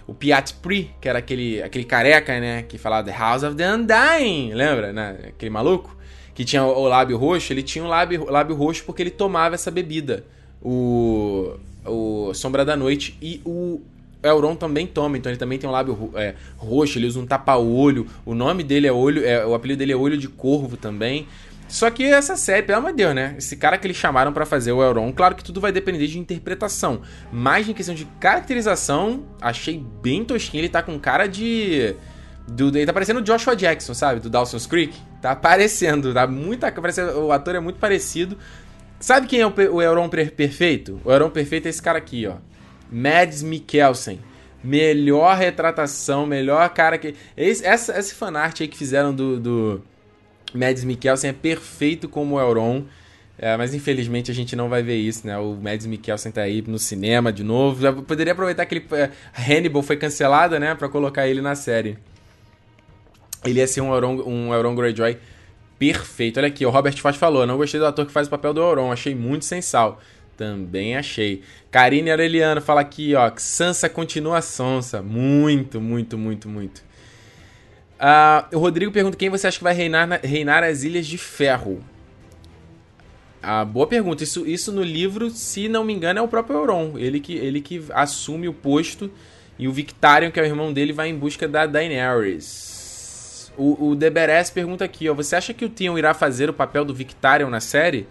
o Piat Pri, que era aquele aquele careca, né, que falava The House of the Undying, lembra, né, aquele maluco que tinha o, o lábio roxo, ele tinha o lábio, lábio roxo porque ele tomava essa bebida. O o Sombra da Noite e o Elron também toma, então ele também tem um lábio é, roxo, ele usa um tapa-olho. O nome dele é olho, é, o apelido dele é Olho de Corvo também. Só que essa série, pelo amor de Deus, né? Esse cara que eles chamaram para fazer o Elron, claro que tudo vai depender de interpretação. Mas em questão de caracterização, achei bem tosquinho. Ele tá com cara de. Do, ele tá parecendo o Joshua Jackson, sabe? Do Dawson's Creek. Tá parecendo, tá muito. Parece, o ator é muito parecido. Sabe quem é o, o Euron perfeito? O Euron perfeito é esse cara aqui, ó. Mads Mikkelsen. Melhor retratação, melhor cara que. Esse, essa, esse fanart aí que fizeram do, do Mads Mikkelsen é perfeito como o Elron. É, mas infelizmente a gente não vai ver isso, né? O Mads Mikkelsen tá aí no cinema de novo. Já poderia aproveitar que ele, é, Hannibal foi cancelada, né? Pra colocar ele na série. Ele ia ser um Euron, um Euron Greyjoy perfeito. Olha aqui, o Robert Foss falou: não gostei do ator que faz o papel do Euron, achei muito sem sal. Também achei. Karine Aureliano fala aqui, ó, que Sansa continua sonsa. Muito, muito, muito, muito. Uh, o Rodrigo pergunta quem você acha que vai reinar, na, reinar as Ilhas de Ferro. Ah, boa pergunta. Isso, isso no livro, se não me engano, é o próprio Euron. Ele que, ele que assume o posto. E o Victarion, que é o irmão dele, vai em busca da Daenerys. O, o Deberes pergunta aqui, ó. Você acha que o Theon irá fazer o papel do Victarion na série?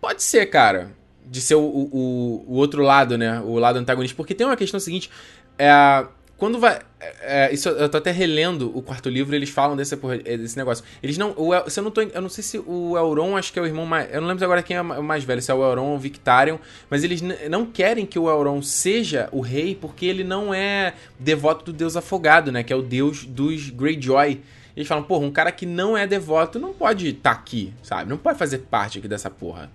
Pode ser, cara. De ser o, o, o outro lado, né? O lado antagonista. Porque tem uma questão seguinte. É, quando vai. É, é, isso, eu tô até relendo o quarto livro eles falam desse, desse negócio. Eles não. O, se eu não tô. Eu não sei se o Elron, acho que é o irmão mais. Eu não lembro agora quem é o mais velho, se é o Elron ou o Victarion. Mas eles não querem que o Elron seja o rei porque ele não é devoto do deus afogado, né? Que é o deus dos Greyjoy. Eles falam, porra, um cara que não é devoto não pode estar tá aqui, sabe? Não pode fazer parte aqui dessa porra.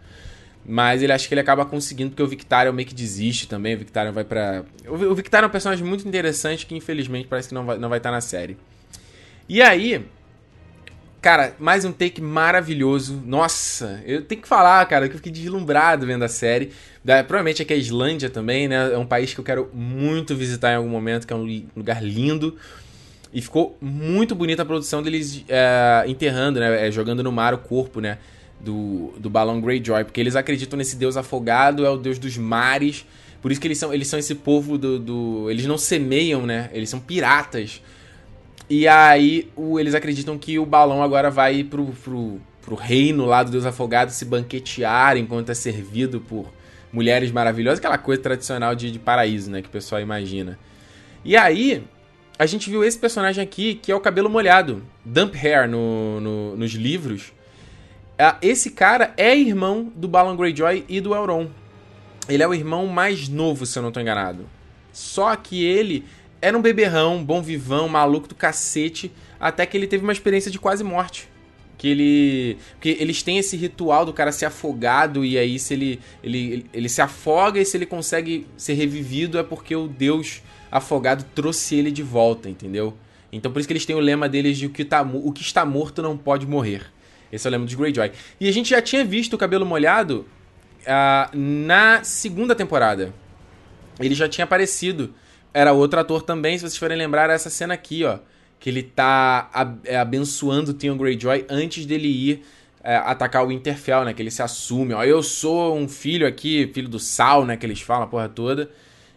Mas ele acha que ele acaba conseguindo, porque o Victarion meio que desiste também. O Victarion vai pra. O Victarion é um personagem muito interessante que infelizmente parece que não vai, não vai estar na série. E aí. Cara, mais um take maravilhoso. Nossa, eu tenho que falar, cara, que eu fiquei deslumbrado vendo a série. Provavelmente aqui é a Islândia também, né? É um país que eu quero muito visitar em algum momento, que é um lugar lindo. E ficou muito bonita a produção deles é, enterrando, né? É, jogando no mar o corpo, né? Do, do balão Greyjoy, porque eles acreditam nesse deus afogado, é o deus dos mares. Por isso que eles são, eles são esse povo do, do Eles não semeiam, né? Eles são piratas. E aí o, eles acreditam que o balão agora vai pro, pro, pro reino lá do deus afogado se banquetear enquanto é servido por mulheres maravilhosas. Aquela coisa tradicional de, de paraíso, né? Que o pessoal imagina. E aí, a gente viu esse personagem aqui, que é o cabelo molhado. Dump Hair no, no, nos livros. Esse cara é irmão do Balon Greyjoy e do Elrond. Ele é o irmão mais novo, se eu não tô enganado. Só que ele era um beberrão, bom vivão, maluco do cacete, até que ele teve uma experiência de quase morte. Que ele. Porque eles têm esse ritual do cara ser afogado, e aí se ele, ele, ele, ele se afoga e se ele consegue ser revivido é porque o deus afogado trouxe ele de volta, entendeu? Então por isso que eles têm o lema deles de o que, tá, o que está morto não pode morrer. Esse eu lembro de Greyjoy. E a gente já tinha visto o cabelo molhado uh, na segunda temporada. Ele já tinha aparecido. Era outro ator também, se vocês forem lembrar, essa cena aqui, ó. Que ele tá é, abençoando o Theon Greyjoy antes dele ir é, atacar o Winterfell, né? Que ele se assume, ó. Eu sou um filho aqui, filho do Sal, né? Que eles falam a porra toda.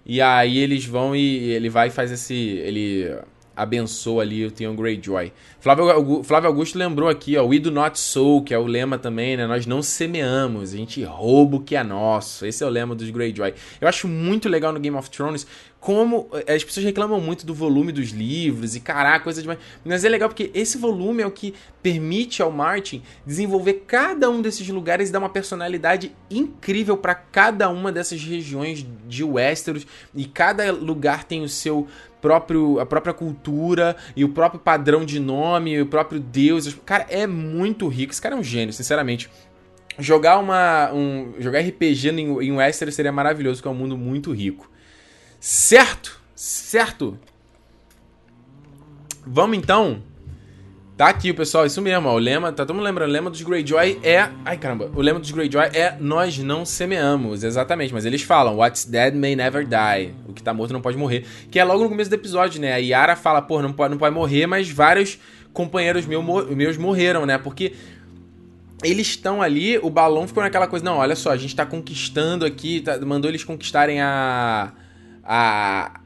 E aí eles vão e ele vai e faz esse. Ele abençoa ali o Theon Greyjoy. Flávio, Augusto lembrou aqui, ó, We do not sow, que é o lema também, né? Nós não semeamos, a gente rouba o que é nosso. Esse é o lema dos Greyjoy. Eu acho muito legal no Game of Thrones como eh, as pessoas reclamam muito do volume dos livros e caraca, coisa demais. Mas é legal porque esse volume é o que permite ao Martin desenvolver cada um desses lugares e dar uma personalidade incrível para cada uma dessas regiões de Westeros e cada lugar tem o seu próprio, a própria cultura e o próprio padrão de nome, o próprio Deus. Cara, é muito rico. Esse cara é um gênio, sinceramente. Jogar uma um jogar RPG em, em Westeros seria maravilhoso, porque é um mundo muito rico. Certo? Certo? Vamos então. Tá aqui, pessoal, isso mesmo, ó, o lema, tá todo mundo lembrando, o lema dos Greyjoy é... Ai, caramba, o lema dos Greyjoy é nós não semeamos, exatamente, mas eles falam what's dead may never die, o que tá morto não pode morrer, que é logo no começo do episódio, né, a Yara fala, pô, não pode, não pode morrer, mas vários companheiros meu, meus morreram, né, porque eles estão ali, o balão ficou naquela coisa, não, olha só, a gente tá conquistando aqui, tá, mandou eles conquistarem a a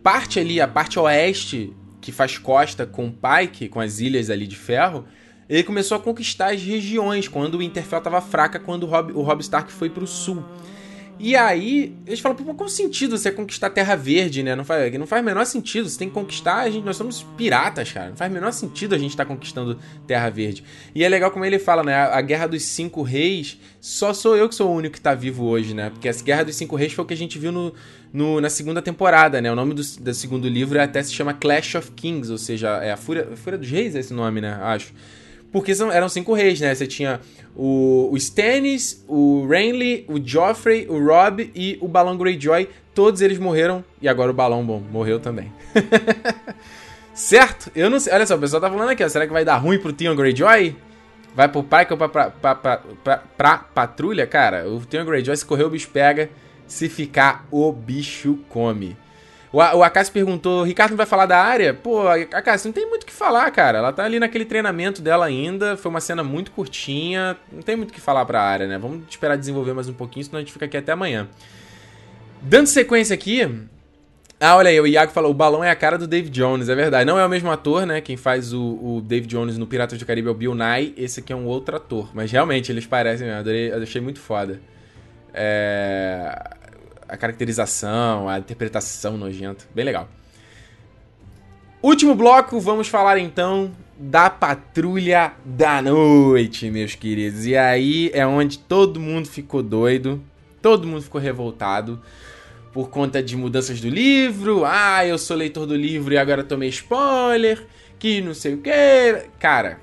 parte ali, a parte oeste que faz costa com Pike, com as ilhas ali de ferro, ele começou a conquistar as regiões quando o Winterfell estava fraca, quando o Rob, o Rob Stark foi para o sul. E aí, eles falam, pô, qual sentido você conquistar Terra Verde, né? Não faz, não faz menor sentido. Você tem que conquistar, a gente, nós somos piratas, cara. Não faz menor sentido a gente estar tá conquistando Terra Verde. E é legal como ele fala, né? A, a Guerra dos Cinco Reis, só sou eu que sou o único que tá vivo hoje, né? Porque a Guerra dos Cinco Reis foi o que a gente viu no, no na segunda temporada, né? O nome do, do segundo livro até se chama Clash of Kings, ou seja, é a Fúria, Fúria dos Reis, é esse nome, né? Acho. Porque são, eram cinco reis, né? Você tinha o, o Stannis, o Renly, o Joffrey, o Rob e o Balão Greyjoy. Todos eles morreram e agora o Balão Bom morreu também. certo? Eu não sei. Olha só, o pessoal tá falando aqui, ó. Será que vai dar ruim pro Theon Greyjoy? Vai pro Pike ou pra, pra, pra, pra, pra patrulha? Cara, o Theon Greyjoy, se correr o bicho pega. Se ficar, o bicho come. O, o perguntou, Ricardo não vai falar da área? Pô, Akassi, não tem muito o que falar, cara. Ela tá ali naquele treinamento dela ainda. Foi uma cena muito curtinha. Não tem muito o que falar pra área, né? Vamos esperar desenvolver mais um pouquinho, senão a gente fica aqui até amanhã. Dando sequência aqui, Ah, olha aí, o Iago falou, o balão é a cara do Dave Jones, é verdade. Não é o mesmo ator, né? Quem faz o, o Dave Jones no Piratas do Caribe é o Bill Nye, esse aqui é um outro ator. Mas realmente, eles parecem, eu, adorei, eu achei muito foda. É... A caracterização, a interpretação nojenta, bem legal. Último bloco, vamos falar então da Patrulha da Noite, meus queridos. E aí é onde todo mundo ficou doido, todo mundo ficou revoltado por conta de mudanças do livro. Ah, eu sou leitor do livro e agora tomei spoiler. Que não sei o que. Cara,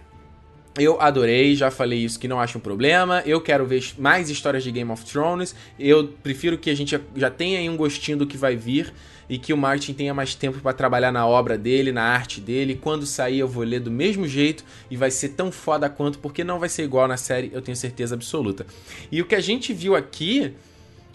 eu adorei, já falei isso que não acho um problema. Eu quero ver mais histórias de Game of Thrones. Eu prefiro que a gente já tenha aí um gostinho do que vai vir e que o Martin tenha mais tempo para trabalhar na obra dele, na arte dele. Quando sair eu vou ler do mesmo jeito e vai ser tão foda quanto, porque não vai ser igual na série, eu tenho certeza absoluta. E o que a gente viu aqui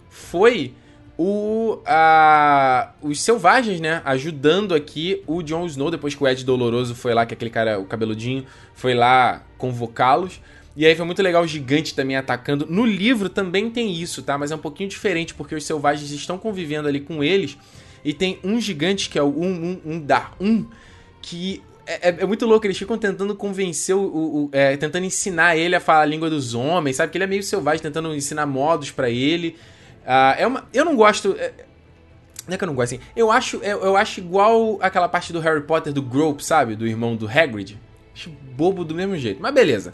foi o, a, os selvagens, né? Ajudando aqui o Jon Snow, depois que o Ed Doloroso foi lá, que aquele cara, o cabeludinho, foi lá convocá-los. E aí foi muito legal o gigante também atacando. No livro também tem isso, tá? Mas é um pouquinho diferente, porque os selvagens estão convivendo ali com eles. E tem um gigante, que é o um, um, um da um, que é, é, é, muito louco, eles ficam tentando convencer o. o, é, tentando ensinar ele a falar a língua dos homens, sabe? Que ele é meio selvagem, tentando ensinar modos para ele. Uh, é uma, eu não gosto. É, não é que eu não gosto assim. Eu acho, eu, eu, acho igual aquela parte do Harry Potter do Grope, sabe? Do irmão do Hagrid. Acho bobo do mesmo jeito. Mas beleza.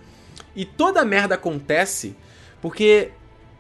E toda merda acontece porque.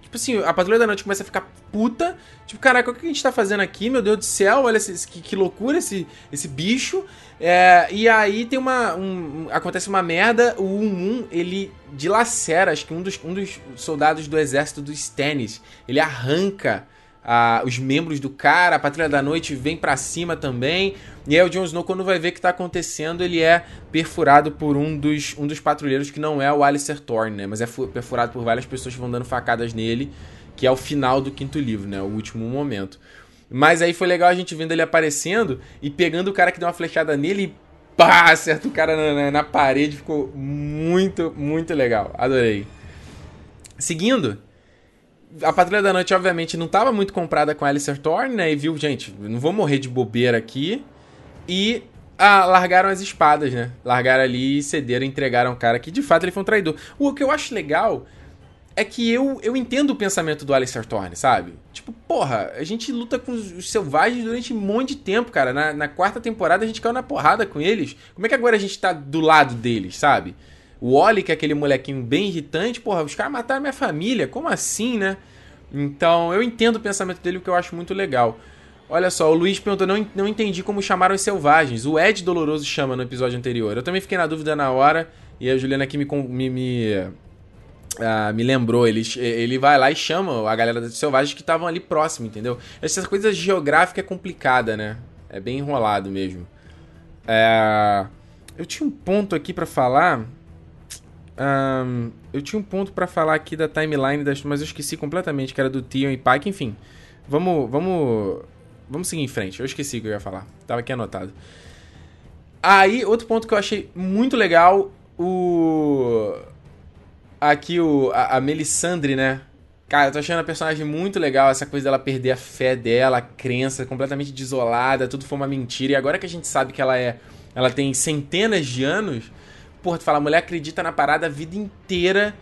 Tipo assim, a Patrulha da Noite começa a ficar puta. Tipo, caraca, o que a gente tá fazendo aqui? Meu Deus do céu, olha esse, que, que loucura esse, esse bicho. É, e aí tem uma. Um, acontece uma merda. O 1-1 ele dilacera, acho que um dos, um dos soldados do exército dos Stannis. Ele arranca ah, os membros do cara, a Patrulha da Noite vem para cima também. E aí o Jon Snow, quando vai ver o que tá acontecendo, ele é perfurado por um dos, um dos patrulheiros que não é o Alistair Thorne, né? Mas é perfurado por várias pessoas que vão dando facadas nele, que é o final do quinto livro, né? O último momento. Mas aí foi legal a gente vendo ele aparecendo e pegando o cara que deu uma flechada nele e pá, acerta o cara na, na, na parede. Ficou muito, muito legal. Adorei. Seguindo, a Patrulha da Noite, obviamente, não estava muito comprada com Alistair Thorne, né? E viu, gente, não vou morrer de bobeira aqui. E ah, largaram as espadas, né? Largaram ali e cederam, entregaram o cara que de fato ele foi um traidor. O que eu acho legal é que eu, eu entendo o pensamento do Alistair Thorne, sabe? Tipo, porra, a gente luta com os selvagens durante um monte de tempo, cara. Na, na, quarta temporada a gente caiu na porrada com eles. Como é que agora a gente tá do lado deles, sabe? O Oli, que é aquele molequinho bem irritante, porra, os caras mataram minha família, como assim, né? Então, eu entendo o pensamento dele, o que eu acho muito legal. Olha só, o Luiz perguntou, não, não entendi como chamaram os selvagens. O Ed Doloroso chama no episódio anterior. Eu também fiquei na dúvida na hora, e a Juliana aqui me, me, me ah, me lembrou, ele, ele vai lá e chama a galera dos selvagens que estavam ali próximo, entendeu? Essa coisa geográfica é complicada, né? É bem enrolado mesmo. É... Eu tinha um ponto aqui para falar. Um, eu tinha um ponto para falar aqui da timeline, das, mas eu esqueci completamente, que era do Tion e Pike, enfim. Vamos, vamos, vamos seguir em frente. Eu esqueci o que eu ia falar. Tava aqui anotado. Aí, outro ponto que eu achei muito legal, o aqui o, a, a Melisandre, né? Cara, eu tô achando a personagem muito legal, essa coisa dela perder a fé dela, a crença, completamente desolada, tudo foi uma mentira. E agora que a gente sabe que ela é. Ela tem centenas de anos, porra, tu fala, a mulher acredita na parada a vida inteira,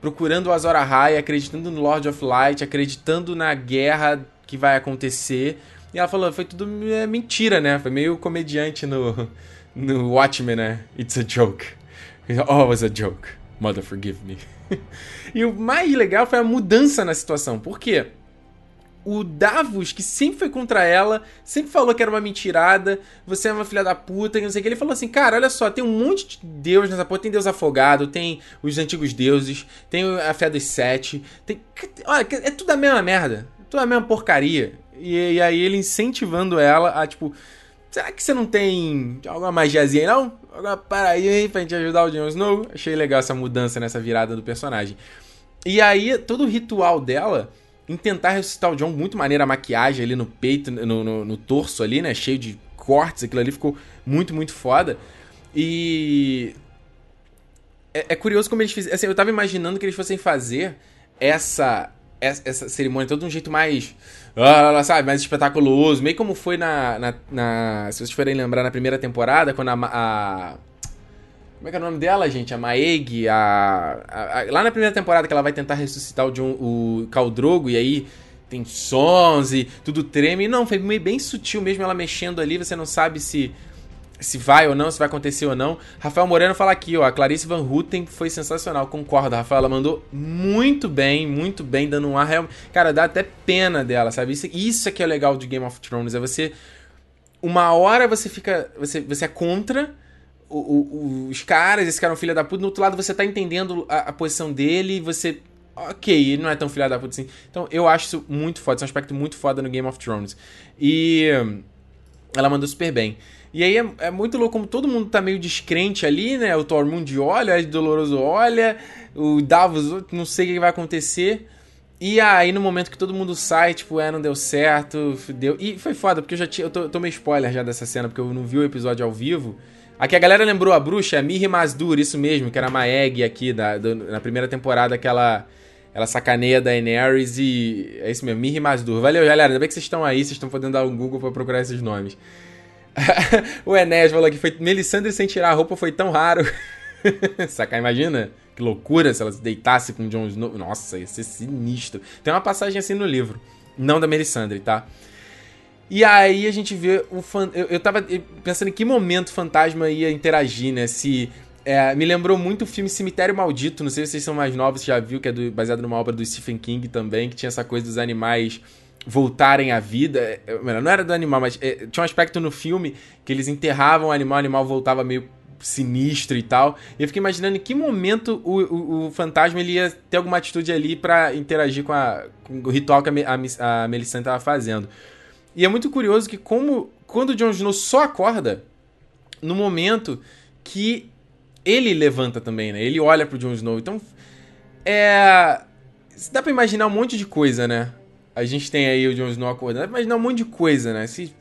procurando o Azor Ahai, acreditando no Lord of Light, acreditando na guerra que vai acontecer. E ela falou, foi tudo é, mentira, né? Foi meio comediante no, no Watchmen, né? It's a joke. It always a joke. Mother, forgive me. e o mais legal foi a mudança na situação. Por quê? O Davos, que sempre foi contra ela, sempre falou que era uma mentirada, você é uma filha da puta, e não sei o que. Ele falou assim: cara, olha só, tem um monte de deus nessa porra. Tem deus afogado, tem os antigos deuses, tem a fé dos sete. Tem. Olha, é tudo a mesma merda. Tudo a mesma porcaria. E, e aí ele incentivando ela a, tipo, Será que você não tem alguma magiazinha aí, não? Alguma paraí aí pra gente ajudar o Jon Snow? Achei legal essa mudança nessa virada do personagem. E aí, todo o ritual dela em tentar ressuscitar o John, muito maneira a maquiagem ali no peito, no, no, no, torso ali, né? Cheio de cortes, aquilo ali ficou muito, muito foda. E. É, é curioso como eles fizeram. Assim, eu tava imaginando que eles fossem fazer essa essa cerimônia todo de um jeito mais. Uh, sabe, mais espetaculoso. Meio como foi na, na, na, Se vocês forem lembrar na primeira temporada, quando a. a como é que é o nome dela, gente? A Maeg, a, a, a, lá na primeira temporada que ela vai tentar ressuscitar o, John, o Caldrogo e aí tem sons e tudo treme. Não, foi meio bem sutil mesmo ela mexendo ali, você não sabe se se vai ou não, se vai acontecer ou não. Rafael Moreno fala aqui, ó, a Clarice Van Houten foi sensacional, concordo, Rafael, ela mandou muito bem, muito bem, dando um ar real... Cara, dá até pena dela, sabe? Isso, isso é que é legal de Game of Thrones, é você... Uma hora você fica... Você, você é contra o, o, os caras, esse cara é um filho da puta, no outro lado você tá entendendo a, a posição dele, você... Ok, ele não é tão filho da puta assim. Então, eu acho isso muito foda, isso é um aspecto muito foda no Game of Thrones. E... Ela mandou super bem. E aí é, é, muito louco como todo mundo tá meio descrente ali, né? O Tormund olha, o Doloroso olha, o Davos não sei o que vai acontecer. E aí no momento que todo mundo sai, tipo, é, não deu certo, deu. E foi foda, porque eu já tinha. Eu tô, tomei spoiler já dessa cena, porque eu não vi o episódio ao vivo. Aqui a galera lembrou a bruxa, a Miri Mazdur, isso mesmo, que era a Maeg aqui da, do, na primeira temporada que ela, sacaneia da Daenerys e. É isso mesmo, Miri Mazdur. Valeu, galera. Ainda bem que vocês estão aí, vocês estão podendo dar um Google pra procurar esses nomes. o Enéas falou que foi Melisandre sem tirar a roupa foi tão raro. Saca, imagina? Que loucura se ela se deitasse com Jon Snow. Nossa, ia ser sinistro. Tem uma passagem assim no livro. Não da Melisandre, tá? E aí a gente vê o fan... eu, eu tava pensando em que momento o fantasma ia interagir, né? Se. É, me lembrou muito o filme Cemitério Maldito. Não sei se vocês são mais novos, já viu, que é do, baseado numa obra do Stephen King também, que tinha essa coisa dos animais voltarem à vida. É, é, não era do animal, mas é, tinha um aspecto no filme que eles enterravam o animal, o animal voltava meio sinistro e tal. E eu fiquei imaginando em que momento o, o, o fantasma ele ia ter alguma atitude ali para interagir com, a, com, o ritual que a, a, a estava fazendo. E é muito curioso que como quando o Jon Snow só acorda no momento que ele levanta também, né? Ele olha pro Jon Snow. Então, é dá para imaginar um monte de coisa, né? a gente tem aí o Jon Snow acordando, mas não um monte de coisa, né? Se,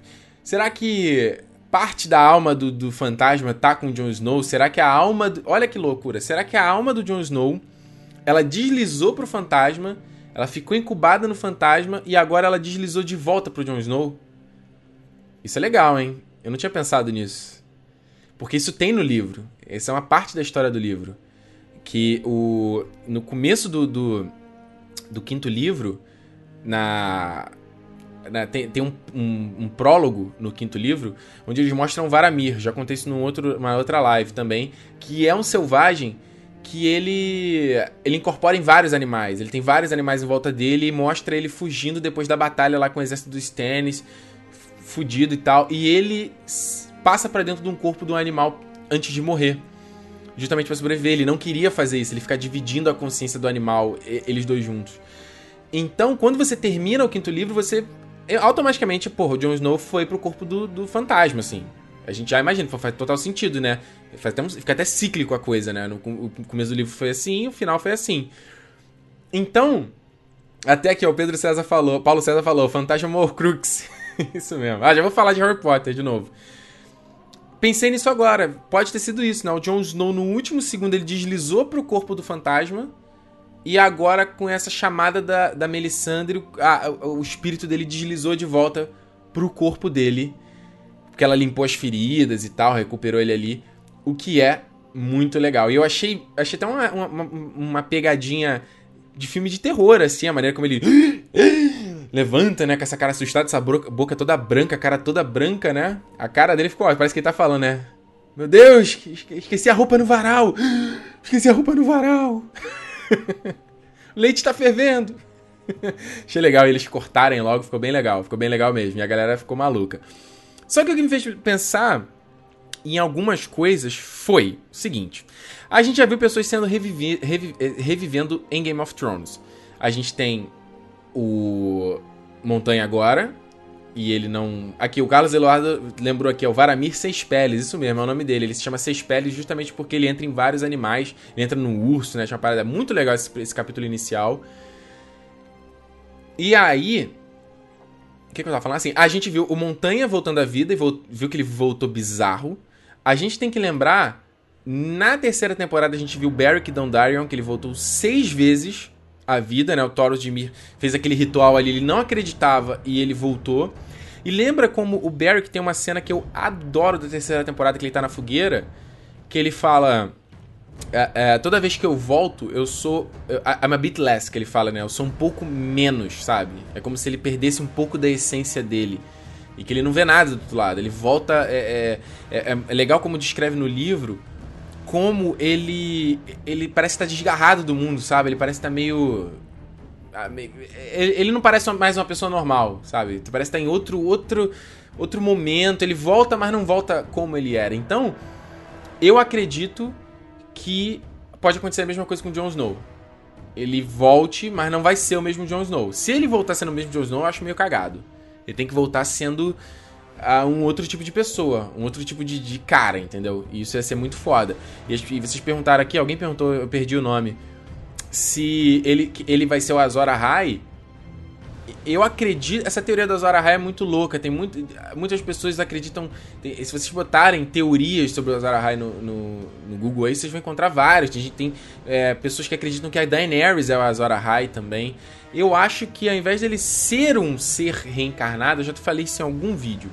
será que parte da alma do, do fantasma tá com o Jon Snow? Será que a alma. Do, olha que loucura! Será que a alma do Jon Snow ela deslizou pro fantasma, ela ficou incubada no fantasma e agora ela deslizou de volta pro Jon Snow? Isso é legal, hein? Eu não tinha pensado nisso. Porque isso tem no livro. Essa é uma parte da história do livro. Que o no começo do, do, do quinto livro na. Na tem, tem um, um, um, prólogo no quinto livro onde eles mostram Varamir. Já contei isso numa uma outra live também. Que é um selvagem que ele ele incorpora em vários animais. Ele tem vários animais em volta dele e mostra ele fugindo depois da batalha lá com o exército dos Stannis, fudido e tal. E ele passa para dentro de um corpo de um animal antes de morrer. Justamente para sobreviver. Ele não queria fazer isso, ele fica dividindo a consciência do animal, eles dois juntos. Então, quando você termina o quinto livro, você automaticamente, porra, o Jon Snow foi pro corpo do, do fantasma, assim. A gente já imagina, faz total sentido, né? Faz até, fica até cíclico a coisa, né? No, o começo do livro foi assim, o final foi assim. Então, até que o Pedro César falou, Paulo César falou, Fantasma Horcrux. isso mesmo. Ah, já vou falar de Harry Potter de novo. Pensei nisso agora. Pode ter sido isso, né? O Jon Snow, no último segundo, ele deslizou pro corpo do fantasma e agora, com essa chamada da, da Melisandre, a, o espírito dele deslizou de volta pro corpo dele. Porque ela limpou as feridas e tal, recuperou ele ali. O que é muito legal. E eu achei, achei até uma, uma, uma pegadinha de filme de terror, assim, a maneira como ele levanta, né, com essa cara assustada, essa boca toda branca, a cara toda branca, né? A cara dele ficou, ó, parece que ele tá falando, né? Meu Deus, esqueci a roupa no varal! Esqueci a roupa no varal! O leite tá fervendo. Achei legal eles cortarem logo, ficou bem legal, ficou bem legal mesmo. E a galera ficou maluca. Só que o que me fez pensar em algumas coisas foi o seguinte: a gente já viu pessoas sendo revivi revi eh, revivendo em Game of Thrones. A gente tem o Montanha agora, e ele não. Aqui, o Carlos Eduardo lembrou aqui, é o Varamir Seis Peles, isso mesmo, é o nome dele. Ele se chama Seis Peles justamente porque ele entra em vários animais. Ele entra no urso, né? Tinha uma parada muito legal esse, esse capítulo inicial. E aí. O que, que eu tava falando? Assim, a gente viu o Montanha voltando à vida e viu que ele voltou bizarro. A gente tem que lembrar. Na terceira temporada a gente viu Beric Dondarrion, que ele voltou seis vezes à vida, né? O Thoros de Mir fez aquele ritual ali, ele não acreditava e ele voltou. E lembra como o Beric tem uma cena que eu adoro da terceira temporada, que ele tá na fogueira, que ele fala. É, é, toda vez que eu volto, eu sou. I'm a bit less, que ele fala, né? Eu sou um pouco menos, sabe? É como se ele perdesse um pouco da essência dele. E que ele não vê nada do outro lado. Ele volta. É, é, é, é legal como descreve no livro como ele. Ele parece estar desgarrado do mundo, sabe? Ele parece estar meio. Ah, ele não parece mais uma pessoa normal, sabe? Parece estar em outro, outro, outro momento. Ele volta, mas não volta como ele era. Então, eu acredito que pode acontecer a mesma coisa com o Jon Snow. Ele volte, mas não vai ser o mesmo Jon Snow. Se ele voltar sendo o mesmo Jon Snow, eu acho meio cagado. Ele tem que voltar sendo uh, um outro tipo de pessoa, um outro tipo de, de, cara, entendeu? E isso ia ser muito foda. E, e vocês perguntaram aqui, alguém perguntou, eu perdi o nome, se ele, ele vai ser o Azor Ahai. Eu acredito. Essa teoria do Azor Ahai é muito louca. Tem muito, muitas pessoas acreditam. Tem, se vocês botarem teorias sobre o Azor Ahai no, no, no, Google aí, vocês vão encontrar várias. Tem, tem é, pessoas que acreditam que a Daenerys é o Azor Ahai também. Eu acho que ao invés dele ser um ser reencarnado, eu já te falei isso em algum vídeo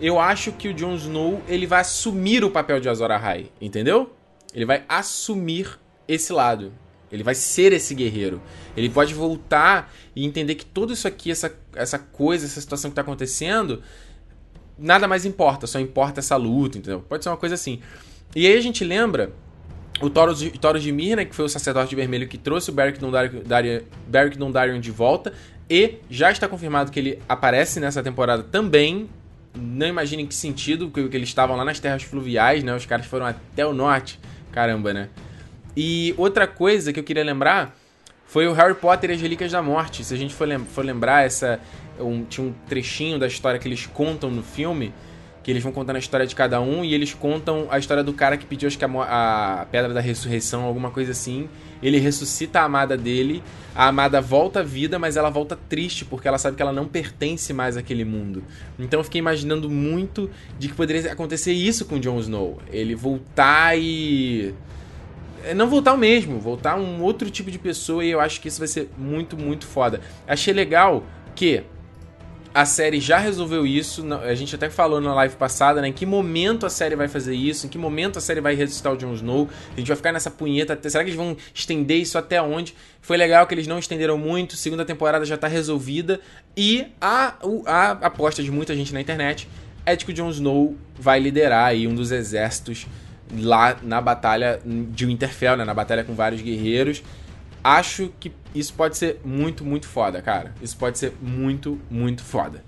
eu acho que o Jon Snow ele vai assumir o papel de Azor Ahai, entendeu? Ele vai assumir esse lado. Ele vai ser esse guerreiro. Ele pode voltar e entender que tudo isso aqui, essa, essa coisa, essa situação que está acontecendo, nada mais importa, só importa essa luta, entendeu? Pode ser uma coisa assim. E aí a gente lembra o Thoros de, de Mir, né, que foi o sacerdote vermelho que trouxe o Beric Dondarrion, Beric Dondarrion de volta, e já está confirmado que ele aparece nessa temporada também não imaginem que sentido, que, que eles estavam lá nas terras fluviais, né? Os caras foram até o norte. Caramba, né? E outra coisa que eu queria lembrar foi o Harry Potter e as Relíquias da Morte. Se a gente for, lem for lembrar, essa um, tinha um trechinho da história que eles contam no filme, que eles vão contando a história de cada um, e eles contam a história do cara que pediu acho que a, a Pedra da Ressurreição, alguma coisa assim. Ele ressuscita a amada dele, a amada volta à vida, mas ela volta triste, porque ela sabe que ela não pertence mais àquele mundo. Então eu fiquei imaginando muito de que poderia acontecer isso com Jon Snow. Ele voltar e. É, não voltar o mesmo, voltar um outro tipo de pessoa, e eu acho que isso vai ser muito, muito foda. Achei legal que a série já resolveu isso. A gente até falou na live passada, né? Em que momento a série vai fazer isso? Em que momento a série vai ressuscitar o Jon Snow? A gente vai ficar nessa punheta. Será que eles vão estender isso até onde? Foi legal que eles não estenderam muito. Segunda temporada já tá resolvida. E a, a aposta de muita gente na internet é de que o Jon Snow vai liderar aí um dos exércitos lá na batalha de Winterfell, né? Na batalha com vários guerreiros acho que isso pode ser muito, muito foda, cara. Isso pode ser muito, muito foda.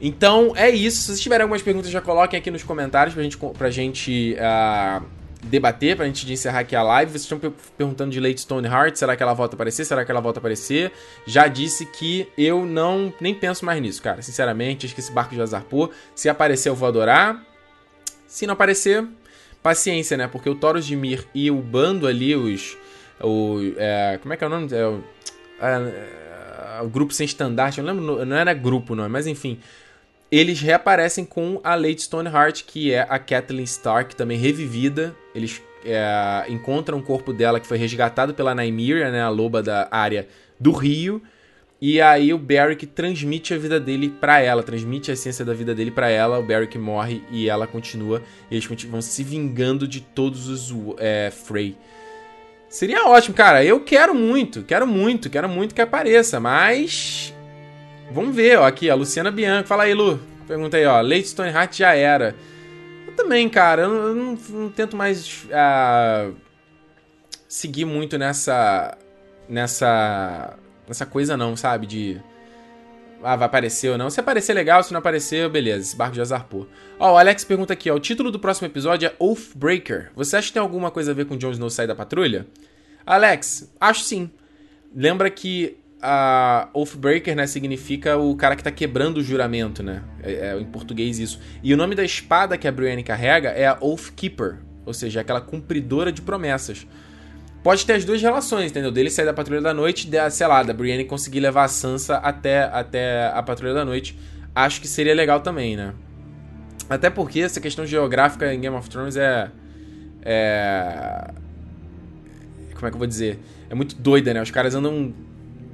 Então é isso. Se vocês tiverem algumas perguntas, já coloquem aqui nos comentários pra gente, pra gente uh, debater, pra gente encerrar aqui a live. Vocês estão perguntando de Late Stone Heart, será que ela volta a aparecer? Será que ela volta a aparecer? Já disse que eu não nem penso mais nisso, cara. Sinceramente, acho que esse barco já zarpou. Se aparecer, eu vou adorar. Se não aparecer, paciência, né? Porque o Taurus de Mir e o bando ali, os o, é, como é que é o nome? É o, é, é, o grupo sem estandarte, eu lembro, não era grupo não, mas enfim. Eles reaparecem com a Lady Stoneheart, que é a Kathleen Stark, também revivida. Eles é, encontram o corpo dela que foi resgatado pela Nymeria, né, a loba da área do rio. E aí o Beric transmite a vida dele para ela, transmite a essência da vida dele para ela. O Beric morre e ela continua. E eles vão se vingando de todos os é, Frey. Seria ótimo, cara. Eu quero muito, quero muito, quero muito que apareça, mas. Vamos ver, ó. Aqui, a Luciana Bianco. Fala aí, Lu. Pergunta aí, ó. Late Stoneheart já era. Eu também, cara. Eu não, não, não tento mais uh, seguir muito nessa. Nessa. Nessa coisa, não, sabe? De ah, vai aparecer ou não. Se aparecer, legal. Se não aparecer, beleza. Esse barco já zarpou. Ó, o Alex pergunta aqui, ó. O título do próximo episódio é Oathbreaker. Você acha que tem alguma coisa a ver com o Jon Snow sair da patrulha? Alex, acho sim. Lembra que a Oathbreaker, né, significa o cara que tá quebrando o juramento, né? É, é, em português isso. E o nome da espada que a Brienne carrega é a Oathkeeper. Ou seja, aquela cumpridora de promessas. Pode ter as duas relações, entendeu? Dele sair da Patrulha da Noite, de, sei lá, da Brienne conseguir levar a Sansa até, até a Patrulha da Noite. Acho que seria legal também, né? Até porque essa questão geográfica em Game of Thrones é. É. Como é que eu vou dizer? É muito doida, né? Os caras andam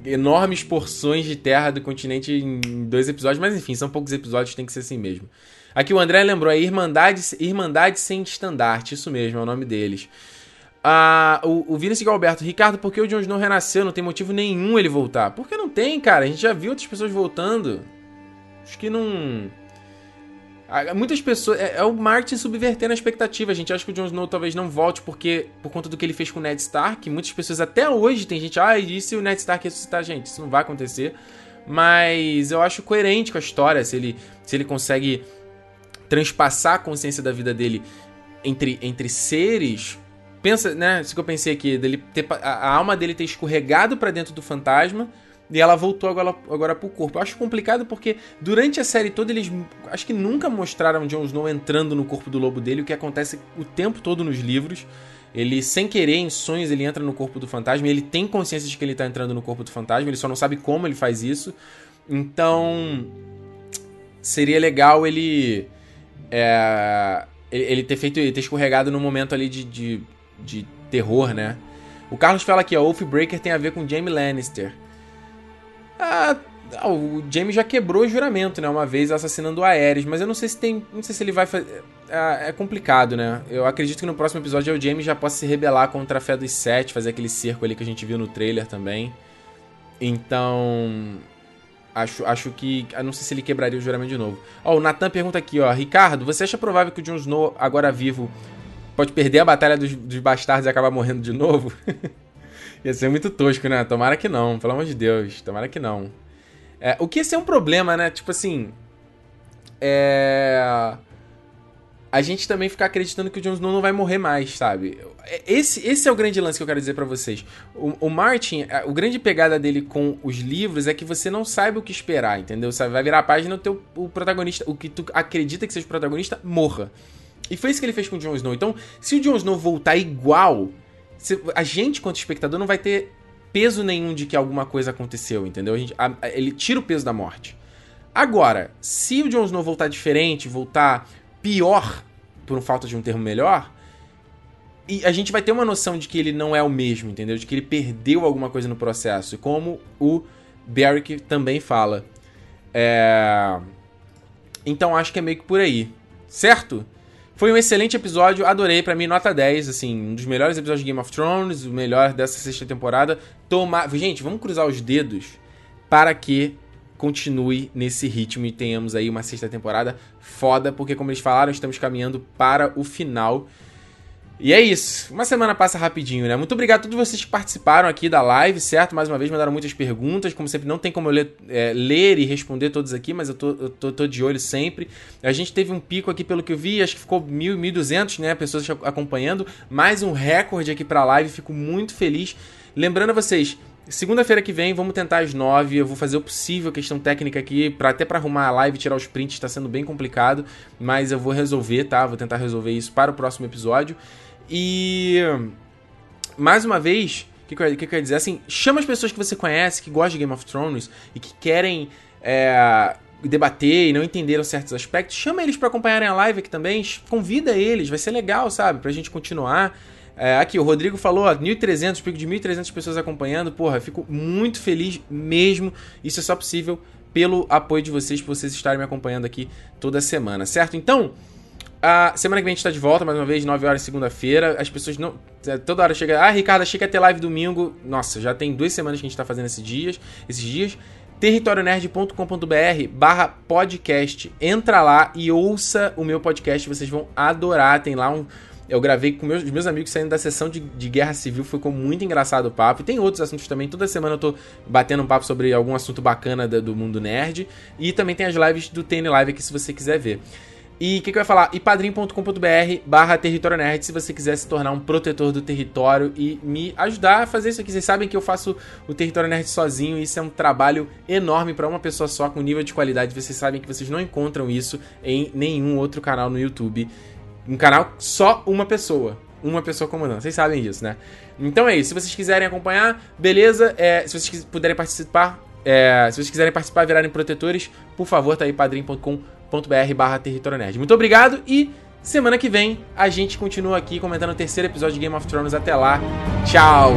enormes porções de terra do continente em dois episódios, mas enfim, são poucos episódios, tem que ser assim mesmo. Aqui o André lembrou, é Irmandade, Irmandade Sem Estandarte, isso mesmo, é o nome deles. Ah, o, o Vinicius Galberto, Ricardo, por que o Jon Snow renasceu? Não tem motivo nenhum ele voltar. Porque não tem, cara. A gente já viu outras pessoas voltando. Acho que não. Muitas pessoas. É, é, o marketing subvertendo a expectativa. A gente acha que o Jon Snow talvez não volte porque por conta do que ele fez com o Ned Stark. Muitas pessoas até hoje tem gente. Ah, e se o Ned Stark ressuscitar? Gente, isso não vai acontecer. Mas eu acho coerente com a história. Se ele, se ele consegue transpassar a consciência da vida dele entre, entre seres. Pensa, né? Isso que eu pensei aqui, dele ter, a, a alma dele ter escorregado para dentro do fantasma e ela voltou agora, agora pro corpo. Eu acho complicado porque durante a série toda eles acho que nunca mostraram Jon Snow entrando no corpo do lobo dele, o que acontece o tempo todo nos livros. Ele, sem querer, em sonhos, ele entra no corpo do fantasma. ele tem consciência de que ele tá entrando no corpo do fantasma. Ele só não sabe como ele faz isso. Então, seria legal ele... É, ele ter feito... Ele ter escorregado no momento ali de, de, de terror, né? O Carlos fala aqui, ó, Oathbreaker tem a ver com Jaime Lannister. Ah, o Jamie já quebrou o juramento, né? Uma vez assassinando o Aerys, mas eu não sei se tem. Não sei se ele vai fazer. É, é complicado, né? Eu acredito que no próximo episódio o Jamie já possa se rebelar contra a fé dos sete, fazer aquele cerco ali que a gente viu no trailer também. Então. Acho, acho que. Eu não sei se ele quebraria o juramento de novo. Ó, o Nathan pergunta aqui, ó. Ricardo, você acha provável que o Jon Snow, agora vivo, pode perder a batalha dos, dos bastardos e acabar morrendo de novo? Ia ser muito tosco, né? Tomara que não, pelo amor de Deus. Tomara que não. É, o que ia ser um problema, né? Tipo assim. É. A gente também ficar acreditando que o Jon Snow não vai morrer mais, sabe? Esse, esse é o grande lance que eu quero dizer para vocês. O, o Martin, a, o grande pegada dele com os livros é que você não sabe o que esperar, entendeu? Você vai virar a página o teu o protagonista, o que tu acredita que seja o protagonista, morra. E foi isso que ele fez com o Jon Snow. Então, se o Jon Snow voltar igual, a gente, quanto espectador, não vai ter peso nenhum de que alguma coisa aconteceu, entendeu? A gente, a, a, ele tira o peso da morte. Agora, se o Jon Snow voltar diferente, voltar pior, por falta de um termo melhor, e a gente vai ter uma noção de que ele não é o mesmo, entendeu? De que ele perdeu alguma coisa no processo. Como o Beric também fala. É... Então acho que é meio que por aí. Certo? Foi um excelente episódio, adorei, para mim nota 10, assim, um dos melhores episódios de Game of Thrones, o melhor dessa sexta temporada. Toma... Gente, vamos cruzar os dedos para que continue nesse ritmo e tenhamos aí uma sexta temporada foda, porque como eles falaram, estamos caminhando para o final. E é isso. Uma semana passa rapidinho, né? Muito obrigado a todos vocês que participaram aqui da live, certo? Mais uma vez, mandaram muitas perguntas. Como sempre, não tem como eu ler, é, ler e responder todos aqui, mas eu tô, eu tô, tô, de olho sempre. A gente teve um pico aqui, pelo que eu vi, acho que ficou 1.000, 1.200, né? Pessoas acompanhando. Mais um recorde aqui pra live. Fico muito feliz. Lembrando a vocês, Segunda-feira que vem, vamos tentar às nove. Eu vou fazer o possível, questão técnica aqui, para até para arrumar a live, tirar os prints, está sendo bem complicado, mas eu vou resolver, tá? Vou tentar resolver isso para o próximo episódio. E mais uma vez, o que, que, que, eu quero dizer? Assim, chama as pessoas que você conhece, que gostam de Game of Thrones e que querem é, debater e não entenderam certos aspectos. Chama eles para acompanharem a live aqui também. Convida eles, vai ser legal, sabe? Pra gente continuar. É, aqui, o Rodrigo falou, ó, 1.300, pico de 1.300 pessoas acompanhando. Porra, fico muito feliz mesmo. Isso é só possível pelo apoio de vocês, por vocês estarem me acompanhando aqui toda semana, certo? Então, a semana que vem a gente tá de volta, mais uma vez, 9 horas segunda-feira. As pessoas não. É, toda hora chega. Ah, Ricardo, achei que ia ter live domingo. Nossa, já tem duas semanas que a gente tá fazendo esses dias. Esses dias territorionerd.com.br barra podcast. Entra lá e ouça o meu podcast, vocês vão adorar. Tem lá um, eu gravei com meus, meus amigos saindo da sessão de, de Guerra Civil, ficou muito engraçado o papo. E tem outros assuntos também. Toda semana eu tô batendo um papo sobre algum assunto bacana do, do mundo nerd. E também tem as lives do TN Live aqui se você quiser ver. E o que, que eu ia falar? ipadrim.com.br barra Território Nerd se você quiser se tornar um protetor do território e me ajudar a fazer isso aqui. Vocês sabem que eu faço o Território Nerd sozinho e isso é um trabalho enorme para uma pessoa só, com nível de qualidade. Vocês sabem que vocês não encontram isso em nenhum outro canal no YouTube um canal só uma pessoa. Uma pessoa comandando. Vocês sabem disso, né? Então é isso. Se vocês quiserem acompanhar, beleza. É, se vocês puderem participar, é, se vocês quiserem participar virarem protetores, por favor, tá aí padrim.com.br barra Território Nerd. Muito obrigado e Semana que vem a gente continua aqui comentando o terceiro episódio de Game of Thrones. Até lá, tchau!